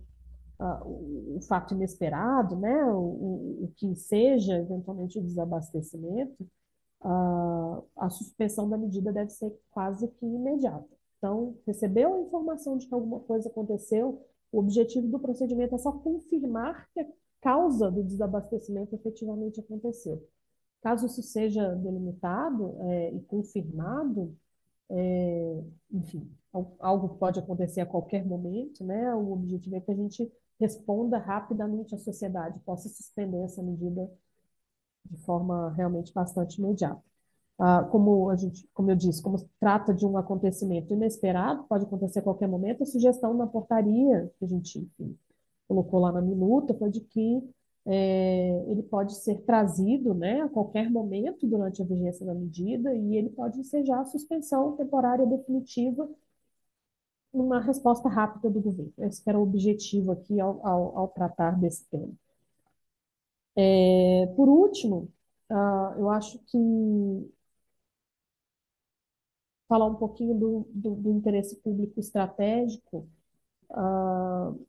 ah, o, fato inesperado, né? o, que seja eventualmente o desabastecimento, ah, a suspensão da medida deve ser quase que imediata. Então, recebeu a informação de que alguma coisa aconteceu, o objetivo do procedimento é só confirmar que causa do desabastecimento efetivamente aconteceu. Caso isso seja delimitado é, e confirmado, é, enfim, algo pode acontecer a qualquer momento, né? O objetivo é que a gente responda rapidamente à sociedade, possa suspender essa medida de forma realmente bastante imediata. Ah, como a gente, como eu disse, como trata de um acontecimento inesperado, pode acontecer a qualquer momento, a sugestão na portaria que a gente enfim, colocou lá na minuta foi de que é, ele pode ser trazido né, a qualquer momento durante a vigência da medida e ele pode ensejar a suspensão temporária definitiva numa resposta rápida do governo. Esse era o objetivo aqui ao, ao, ao tratar desse tema. É, por último, uh, eu acho que falar um pouquinho do, do, do interesse público estratégico, uh,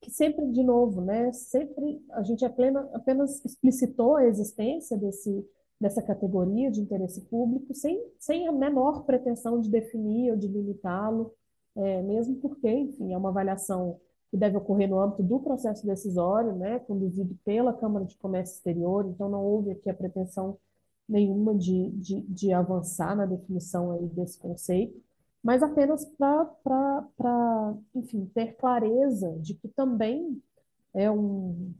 que sempre, de novo, né, sempre a gente apenas, apenas explicitou a existência desse, dessa categoria de interesse público sem, sem a menor pretensão de definir ou de limitá-lo, é, mesmo porque, enfim, é uma avaliação que deve ocorrer no âmbito do processo decisório, né, conduzido pela Câmara de Comércio Exterior, então não houve aqui a pretensão nenhuma de, de, de avançar na definição aí desse conceito, mas apenas para, enfim, ter clareza de que também é um,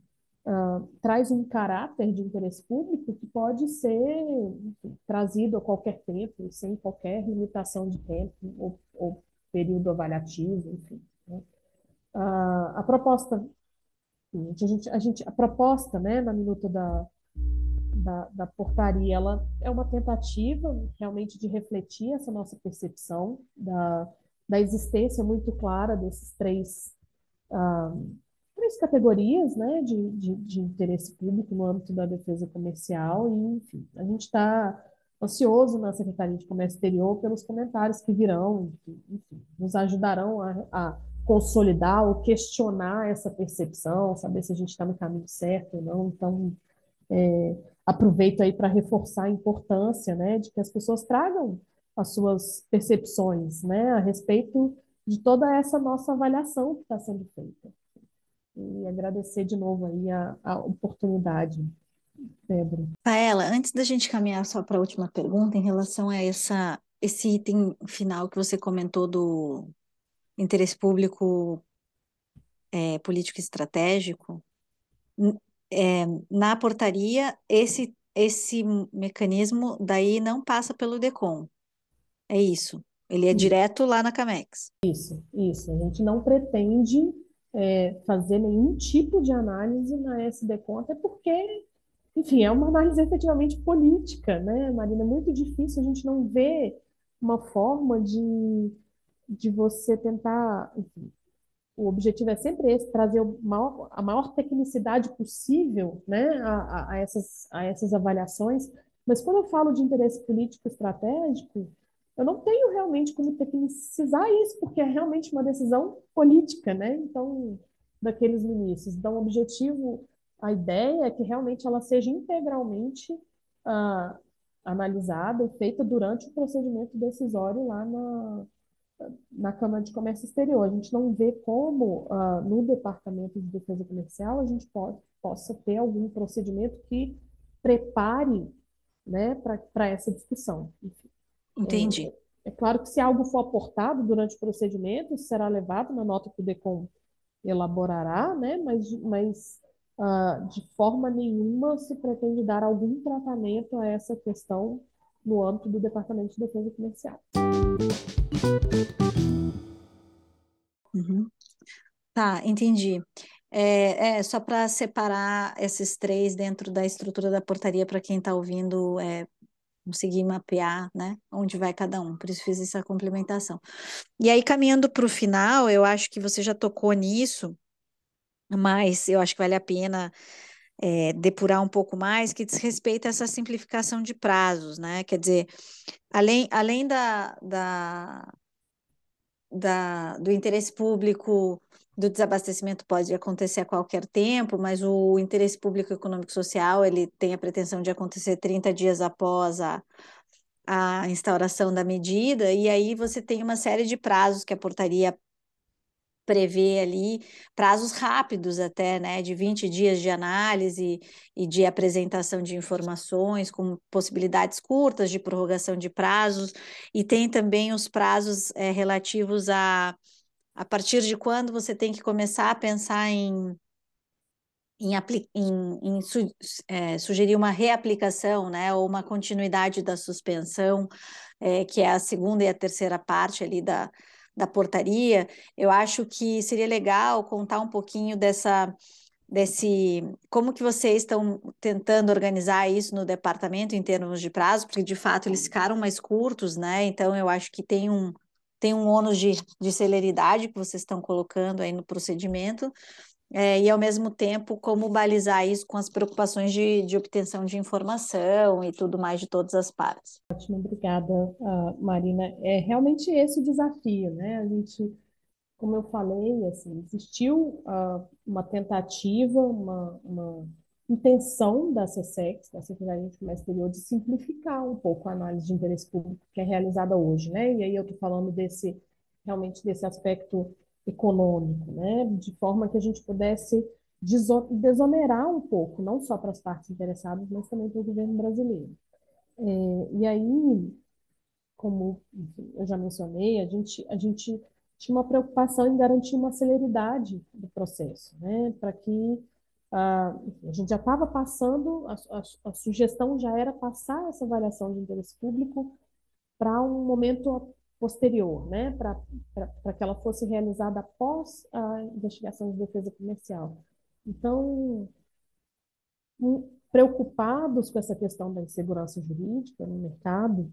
uh, traz um caráter de interesse público que pode ser enfim, trazido a qualquer tempo, sem qualquer limitação de tempo ou, ou período avaliativo, enfim. Né? Uh, a proposta, a gente, a gente, a proposta, né, na minuta da, da, da, portaria, ela é uma tentativa realmente de refletir essa nossa percepção da, da existência muito clara desses três, ah, três categorias né, de, de, de, interesse público no âmbito da defesa comercial e, enfim, a gente está ansioso na Secretaria de Comércio Exterior pelos comentários que virão, que, enfim, nos ajudarão a, a consolidar ou questionar essa percepção, saber se a gente está no caminho certo ou não. Então, é, aproveito aí para reforçar a importância, né, de que as pessoas tragam as suas percepções, né, a respeito de toda essa nossa avaliação que está sendo feita. E agradecer de novo aí a, a oportunidade, Pedro. Paela, antes da gente caminhar só para a última pergunta, em relação a essa, esse item final que você comentou do interesse público é, político estratégico, é, na portaria, esse, esse mecanismo daí não passa pelo DECOM. É isso. Ele é direto lá na CAMEX. Isso, isso. A gente não pretende é, fazer nenhum tipo de análise na SDCOM, até porque, enfim, é uma análise efetivamente política, né, Marina? É muito difícil a gente não ver uma forma de, de você tentar, enfim, o objetivo é sempre esse, trazer maior, a maior tecnicidade possível né, a, a, essas, a essas avaliações. Mas quando eu falo de interesse político estratégico, eu não tenho realmente como tecnicizar isso, porque é realmente uma decisão política, né? Então, daqueles ministros. Então, o objetivo, a ideia é que realmente ela seja integralmente ah, analisada e feita durante o procedimento decisório lá na, na Câmara de Comércio Exterior. A gente não vê como, uh, no Departamento de Defesa Comercial, a gente pode, possa ter algum procedimento que prepare né, para essa discussão. Entendi. É, é, claro que se algo for aportado durante o procedimento, será levado na nota que o DECOM elaborará, né, mas, mas uh, de forma nenhuma se pretende dar algum tratamento a essa questão no âmbito do Departamento de Defesa Comercial. Uhum. Tá, entendi. É, é só para separar esses três dentro da estrutura da portaria para quem está ouvindo é, conseguir mapear, né, onde vai cada um. Por isso fiz essa complementação. E aí, caminhando para o final, eu acho que você já tocou nisso, mas eu acho que vale a pena é, depurar um pouco mais, que diz respeito a essa simplificação de prazos, né? Quer dizer, além, além da, da, da, do interesse público do desabastecimento pode acontecer a qualquer tempo, mas o interesse público econômico social ele tem a pretensão de acontecer 30 dias após a, a instauração da medida, e aí você tem uma série de prazos que a portaria prevê ali prazos rápidos até, né, de 20 dias de análise e de apresentação de informações, com possibilidades curtas de prorrogação de prazos, e tem também os prazos é, relativos a a partir de quando você tem que começar a pensar em em, em, em su, é, sugerir uma reaplicação, né, ou uma continuidade da suspensão, é, que é a segunda e a terceira parte ali da, da portaria, eu acho que seria legal contar um pouquinho dessa desse como que vocês estão tentando organizar isso no departamento em termos de prazo, porque de fato eles ficaram mais curtos, né? Então eu acho que tem um tem um ônus de, de celeridade que vocês estão colocando aí no procedimento, é, e ao mesmo tempo como balizar isso com as preocupações de, de obtenção de informação e tudo mais de todas as partes. Ótimo, obrigada, uh, Marina. É realmente esse o desafio, né? A gente, como eu falei, assim, existiu uh, uma tentativa, uma, uma intenção da SESEX, da Secretaria de Comércio Exterior, de simplificar um pouco a análise de interesse público que é realizada hoje, né? E aí eu estou falando desse realmente desse aspecto econômico, né? De forma que a gente pudesse desonerar um pouco, não só para as partes interessadas, mas também para o governo brasileiro. É, e aí, como eu já mencionei, a gente, a gente tinha uma preocupação em garantir uma celeridade do processo, né? Para que a gente já estava passando, a, a, a, sugestão já era passar essa avaliação de interesse público para um momento posterior, né, para que ela fosse realizada após a investigação de defesa comercial. Então, preocupados com essa questão da insegurança jurídica no mercado,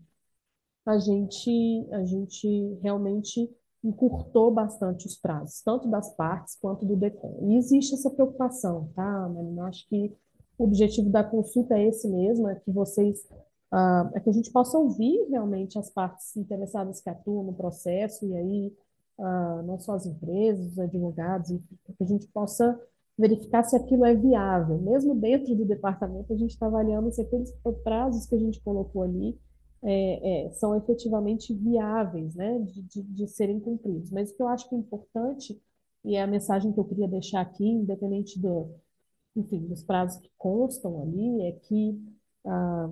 a gente, a gente realmente encurtou bastante os prazos, tanto das partes quanto do DECOM. E existe essa preocupação, tá, Marina? Acho que o objetivo da consulta é esse mesmo, é que vocês uh, é que a gente possa ouvir realmente as partes interessadas que atuam no processo, e aí uh, não só as empresas, os advogados, que a gente possa verificar se aquilo é viável. Mesmo dentro do departamento, a gente está avaliando se aqueles prazos que a gente colocou ali é, é, são efetivamente viáveis né, de, de, de, serem cumpridos. Mas o que eu acho que é importante, e é a mensagem que eu queria deixar aqui, independente do, enfim, dos prazos que constam ali, é que ah,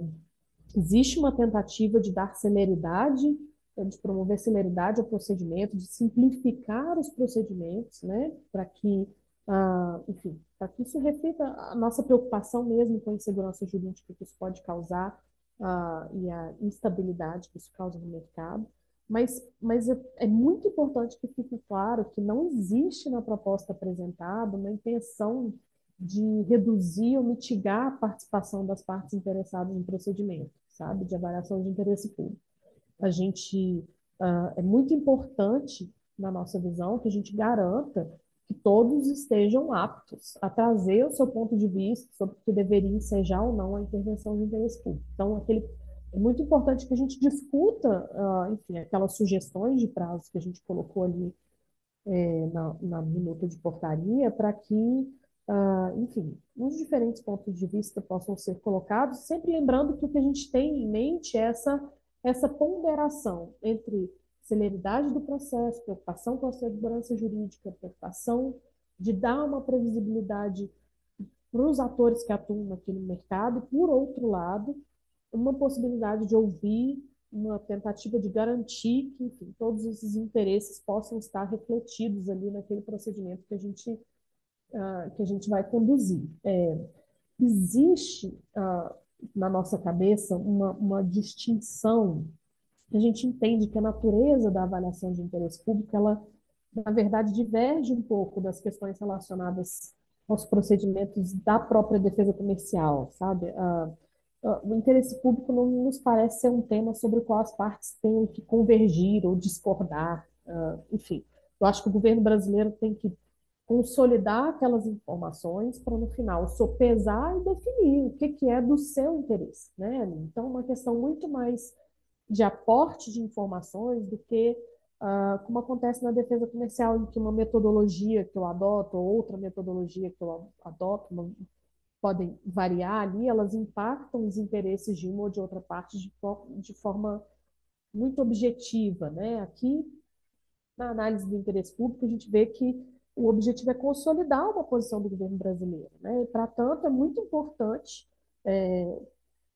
existe uma tentativa de dar celeridade, de promover celeridade ao procedimento, de simplificar os procedimentos, né, para que, ah, enfim, para que isso reflita a nossa preocupação mesmo com a insegurança jurídica que isso pode causar uh, e a instabilidade que isso causa no mercado. Mas, mas é, é muito importante que fique claro que não existe na proposta apresentada uma intenção de reduzir ou mitigar a participação das partes interessadas no procedimento, sabe, de avaliação de interesse público. A gente uh, é muito importante na nossa visão que a gente garanta que todos estejam aptos a trazer o seu ponto de vista sobre o que deveria ensejar ou não a intervenção de interesse público. Então, aquele, é muito importante que a gente discuta, uh, enfim, aquelas sugestões de prazos que a gente colocou ali é, na, na, minuta de portaria, para que, uh, enfim, os diferentes pontos de vista possam ser colocados, sempre lembrando que o que a gente tem em mente é essa, essa ponderação entre celeridade do processo, preocupação com a segurança jurídica, preocupação de dar uma previsibilidade para os atores que atuam naquele mercado, por outro lado, uma possibilidade de ouvir, uma tentativa de garantir que enfim, todos esses interesses possam estar refletidos ali naquele procedimento que a gente, uh, que a gente vai conduzir. É, existe uh, na nossa cabeça uma, uma distinção a gente entende que a natureza da avaliação de interesse público, ela, na verdade, diverge um pouco das questões relacionadas aos procedimentos da própria defesa comercial, sabe? Ah, o interesse público não nos parece ser um tema sobre o qual as partes têm que convergir ou discordar, enfim. Eu acho que o governo brasileiro tem que consolidar aquelas informações para, no final, sopesar e definir o que, que é do seu interesse. Né? Então, uma questão muito mais de aporte de informações do que uh, como acontece na defesa comercial, em que uma metodologia que eu adoto ou outra metodologia que eu adoto uma, podem variar ali, elas impactam os interesses de uma ou de outra parte de, de forma muito objetiva. Né? Aqui, na análise do interesse público, a gente vê que o objetivo é consolidar uma posição do governo brasileiro. Né? E, para tanto, é muito importante, é,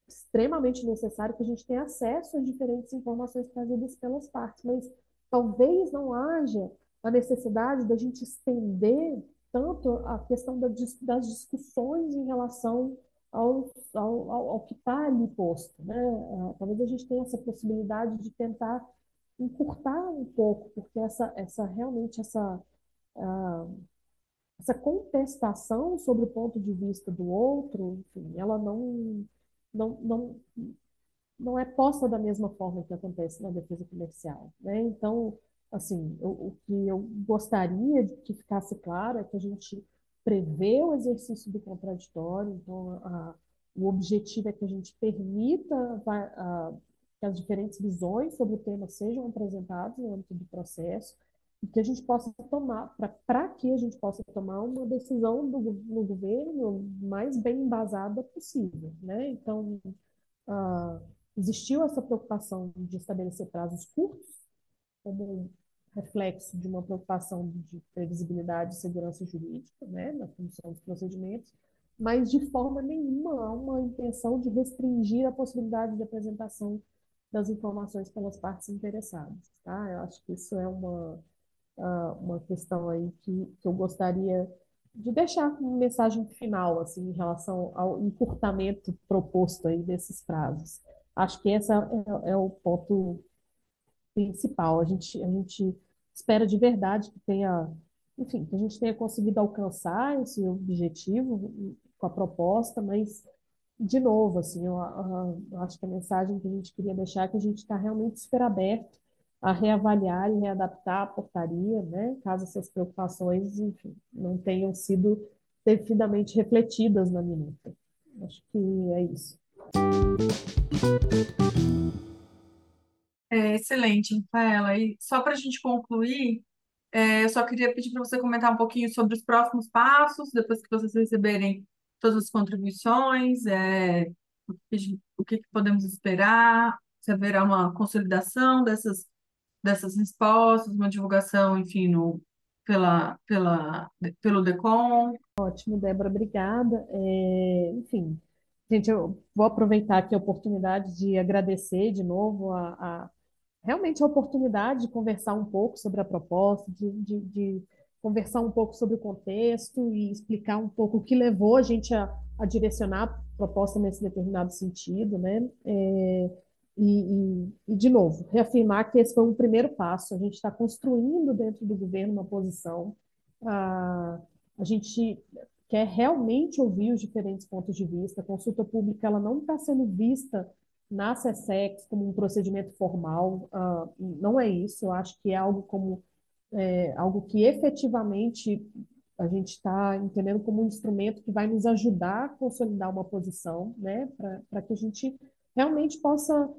extremamente necessário que a gente tenha acesso às diferentes informações trazidas pelas partes, mas talvez não haja a necessidade da gente estender tanto a questão das discussões em relação ao, ao, ao que está ali posto. Né? Ah, talvez a gente tenha essa possibilidade de tentar encurtar um pouco, porque essa, essa realmente essa essa contestação sobre o ponto de vista do outro, enfim, ela não, não, não, não é posta da mesma forma que acontece na defesa comercial. Né? Então, assim, o, o que eu gostaria de que ficasse claro é que a gente prevê o exercício do contraditório, então a, o objetivo é que a gente permita a, a, que as diferentes visões sobre o tema sejam apresentadas no âmbito do processo, que a gente possa tomar, para que a gente possa tomar uma decisão do, no governo mais bem embasada possível. Né? Então, uh, existiu essa preocupação de estabelecer prazos curtos, como reflexo de uma preocupação de previsibilidade e segurança jurídica né, na condução dos procedimentos, mas de forma nenhuma há uma intenção de restringir a possibilidade de apresentação das informações pelas partes interessadas. Tá? Eu acho que isso é uma uma questão aí que, que eu gostaria de deixar como mensagem final, assim, em relação ao encurtamento proposto aí desses prazos. Acho que esse é, é, é o ponto principal. A gente, a gente espera de verdade que tenha, enfim, que a gente tenha conseguido alcançar esse objetivo com a proposta, mas de novo, assim, eu, eu acho que a mensagem que a gente queria deixar é que a gente está realmente super aberto a reavaliar e readaptar a portaria, né, caso essas preocupações, enfim, não tenham sido devidamente refletidas na minuta. Acho que é isso. É, excelente, Rafaela. E só para a gente concluir, é, eu só queria pedir para você comentar um pouquinho sobre os próximos passos, depois que vocês receberem todas as contribuições, é, o, que, o que podemos esperar, se haverá uma consolidação dessas dessas respostas, uma divulgação, enfim, no, pela, pela, pelo DECOM. Ótimo, Débora, obrigada. É, enfim, gente, eu vou aproveitar aqui a oportunidade de agradecer de novo a, a realmente a oportunidade de conversar um pouco sobre a proposta, de, de, de, conversar um pouco sobre o contexto e explicar um pouco o que levou a gente a, a direcionar a proposta nesse determinado sentido, né? É, e, e, e, de novo, reafirmar que esse foi um primeiro passo. A gente está construindo dentro do governo uma posição. A, a gente quer realmente ouvir os diferentes pontos de vista. A consulta pública ela não está sendo vista na SESEX como um procedimento formal. Uh, não é isso. Eu acho que é algo como é, algo que efetivamente a gente está entendendo como um instrumento que vai nos ajudar a consolidar uma posição, né, para que a gente realmente possa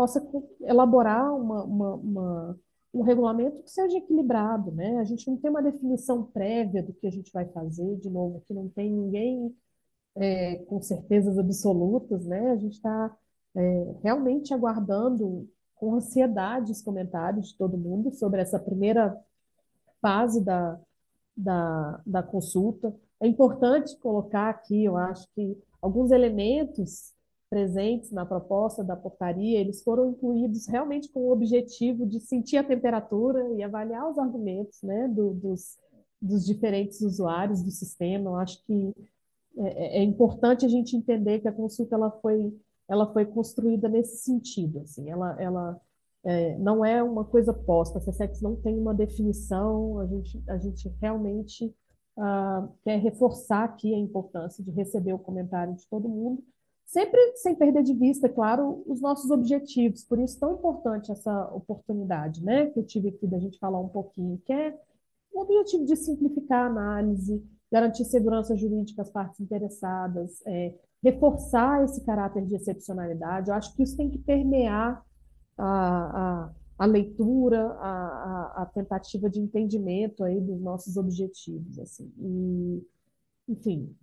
possa elaborar uma, uma, uma, um regulamento que seja equilibrado, né? A gente não tem uma definição prévia do que a gente vai fazer, de novo, que não tem ninguém é, com certezas absolutas, né? A gente está é, realmente aguardando com ansiedade os comentários de todo mundo sobre essa primeira fase da, da, da consulta. É importante colocar aqui, eu acho que alguns elementos presentes na proposta da portaria, eles foram incluídos realmente com o objetivo de sentir a temperatura e avaliar os argumentos né, do, dos, dos diferentes usuários do sistema. Eu acho que é, é, é, importante a gente entender que a consulta ela foi, ela foi construída nesse sentido. Assim, ela, ela é, não é uma coisa posta, a CSEX não tem uma definição, a gente, a gente realmente uh, quer reforçar aqui a importância de receber o comentário de todo mundo sempre sem perder de vista, claro, os nossos objetivos. Por isso, tão importante essa oportunidade, né, que eu tive aqui da gente falar um pouquinho, que é o objetivo de simplificar a análise, garantir segurança jurídica às partes interessadas, é, reforçar esse caráter de excepcionalidade. Eu acho que isso tem que permear a, a, a leitura, a, a, tentativa de entendimento aí dos nossos objetivos. Assim. E, enfim,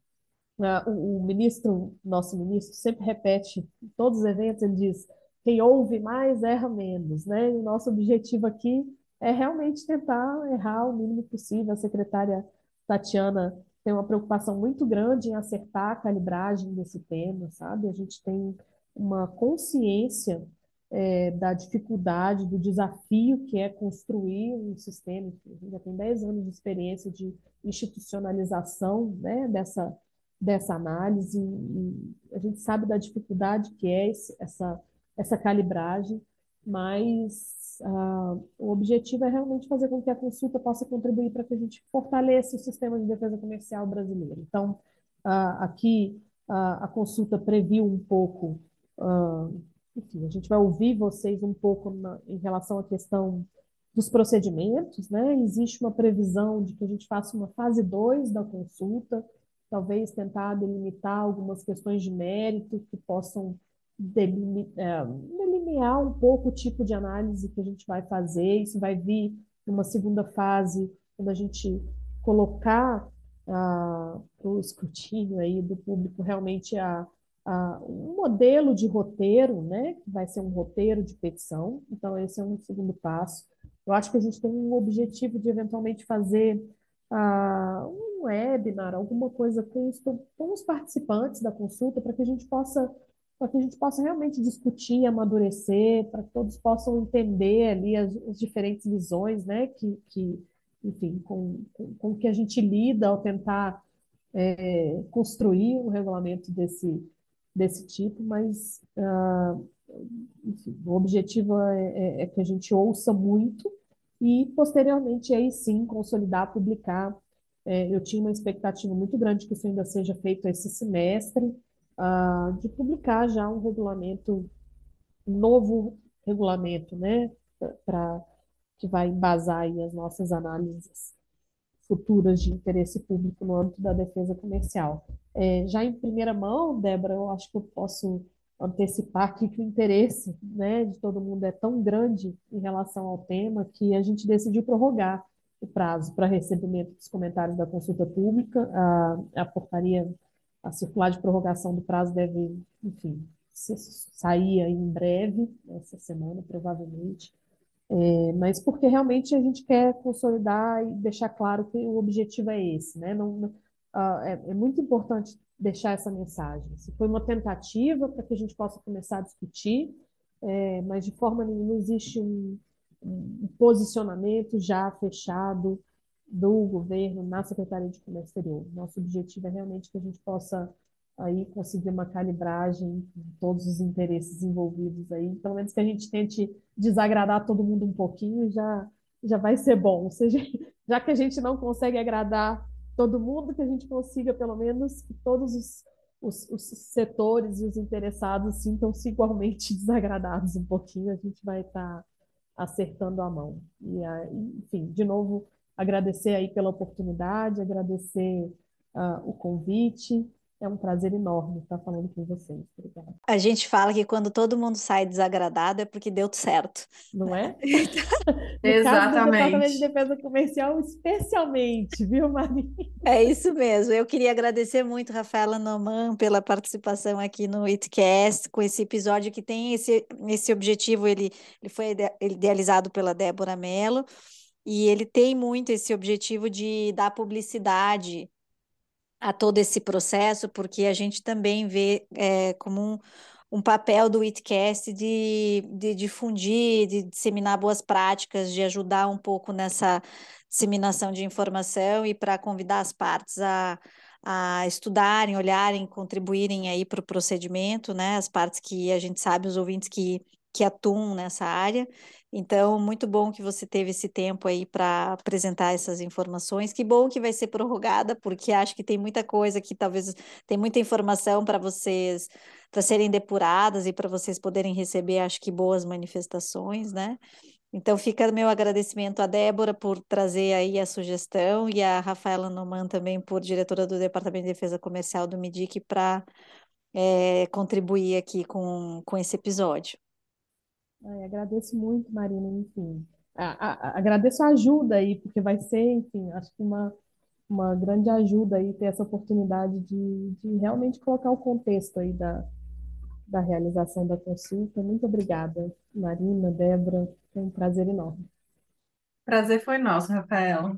o, o ministro, nosso ministro, sempre repete em todos os eventos, ele diz, quem ouve mais erra menos, né? E o nosso objetivo aqui é realmente tentar errar o mínimo possível. A secretária Tatiana tem uma preocupação muito grande em acertar a calibragem desse tema, sabe? A gente tem uma consciência é, da dificuldade, do desafio que é construir um sistema. A gente já tem 10 anos de experiência de institucionalização né, dessa, dessa análise, e a gente sabe da dificuldade que é esse, essa, essa calibragem, mas uh, o objetivo é realmente fazer com que a consulta possa contribuir para que a gente fortaleça o sistema de defesa comercial brasileiro. Então, uh, aqui uh, a consulta previu um pouco, enfim, a gente vai ouvir vocês um pouco na, em relação à questão dos procedimentos, né? Existe uma previsão de que a gente faça uma fase 2 da consulta, talvez tentar delimitar algumas questões de mérito que possam é, delinear um pouco o tipo de análise que a gente vai fazer. Isso vai vir numa segunda fase, quando a gente colocar ah, para o escrutínio aí do público realmente a, a, um modelo de roteiro, né, que vai ser um roteiro de petição. Então, esse é um segundo passo. Eu acho que a gente tem um objetivo de eventualmente fazer ah, um webinar, alguma coisa com os, com os participantes da consulta, para que a gente possa para que a gente possa realmente discutir, amadurecer, para que todos possam entender ali as, as diferentes visões, né, que, que enfim, com, com, com, que a gente lida ao tentar é, construir um regulamento desse, desse tipo, mas uh, enfim, o objetivo é, é, é, que a gente ouça muito e, posteriormente, aí sim, consolidar, publicar. É, eu tinha uma expectativa muito grande que isso ainda seja feito esse semestre, uh, de publicar já um regulamento, um novo regulamento, né, para que vai embasar as nossas análises futuras de interesse público no âmbito da defesa comercial. É, já em primeira mão, Débora, eu acho que eu posso antecipar aqui que o interesse né, de todo mundo é tão grande em relação ao tema que a gente decidiu prorrogar o prazo para recebimento dos comentários da consulta pública. A, a portaria a circular de prorrogação do prazo deve, enfim, sair em breve, essa semana, provavelmente. É, mas porque realmente a gente quer consolidar e deixar claro que o objetivo é esse, né? Não, é, é, muito importante deixar essa mensagem. Se foi uma tentativa para que a gente possa começar a discutir, é, mas de forma nenhuma existe um, um posicionamento já fechado do governo na Secretaria de Comércio Exterior. Nosso objetivo é realmente que a gente possa aí conseguir uma calibragem de todos os interesses envolvidos aí, pelo menos que a gente tente desagradar todo mundo um pouquinho, já já vai ser bom. Ou seja, [LAUGHS] já que a gente não consegue agradar todo mundo, que a gente consiga pelo menos que todos os, os, os setores e os interessados sintam-se igualmente [LAUGHS] desagradados um pouquinho, a gente vai estar tá acertando a mão. E, enfim, de novo, agradecer aí pela oportunidade, agradecer uh, o convite. É um prazer enorme estar falando com vocês. Obrigada. A gente fala que quando todo mundo sai desagradado é porque deu certo. Não é? [LAUGHS] Exatamente. No de defesa comercial, especialmente, viu, Maria? É isso mesmo. Eu queria agradecer muito, Rafaela Noman, pela participação aqui no Itcast, com esse episódio que tem esse, esse objetivo. Ele, ele foi idealizado pela Débora Mello. E ele tem muito esse objetivo de dar publicidade a todo esse processo, porque a gente também vê é, como um, um papel do Itcast de, de difundir, de disseminar boas práticas, de ajudar um pouco nessa disseminação de informação e para convidar as partes a, a estudarem, olharem, contribuírem aí para o procedimento, né? As partes que a gente sabe, os ouvintes que que atuam nessa área. Então, muito bom que você teve esse tempo aí para apresentar essas informações. Que bom que vai ser prorrogada, porque acho que tem muita coisa que talvez tem muita informação para vocês para serem depuradas e para vocês poderem receber, acho que boas manifestações, né? Então fica meu agradecimento à Débora por trazer aí a sugestão e a Rafaela Noman também por diretora do Departamento de Defesa Comercial do MIDIC para é, contribuir aqui com, com esse episódio. Ai, agradeço muito, Marina, enfim. A, a, agradeço a ajuda aí, porque vai ser, enfim, acho que uma, uma grande ajuda aí ter essa oportunidade de, de realmente colocar o contexto aí da, da realização da consulta. Muito obrigada, Marina, Débora, foi um prazer enorme. Prazer foi nosso, Rafael.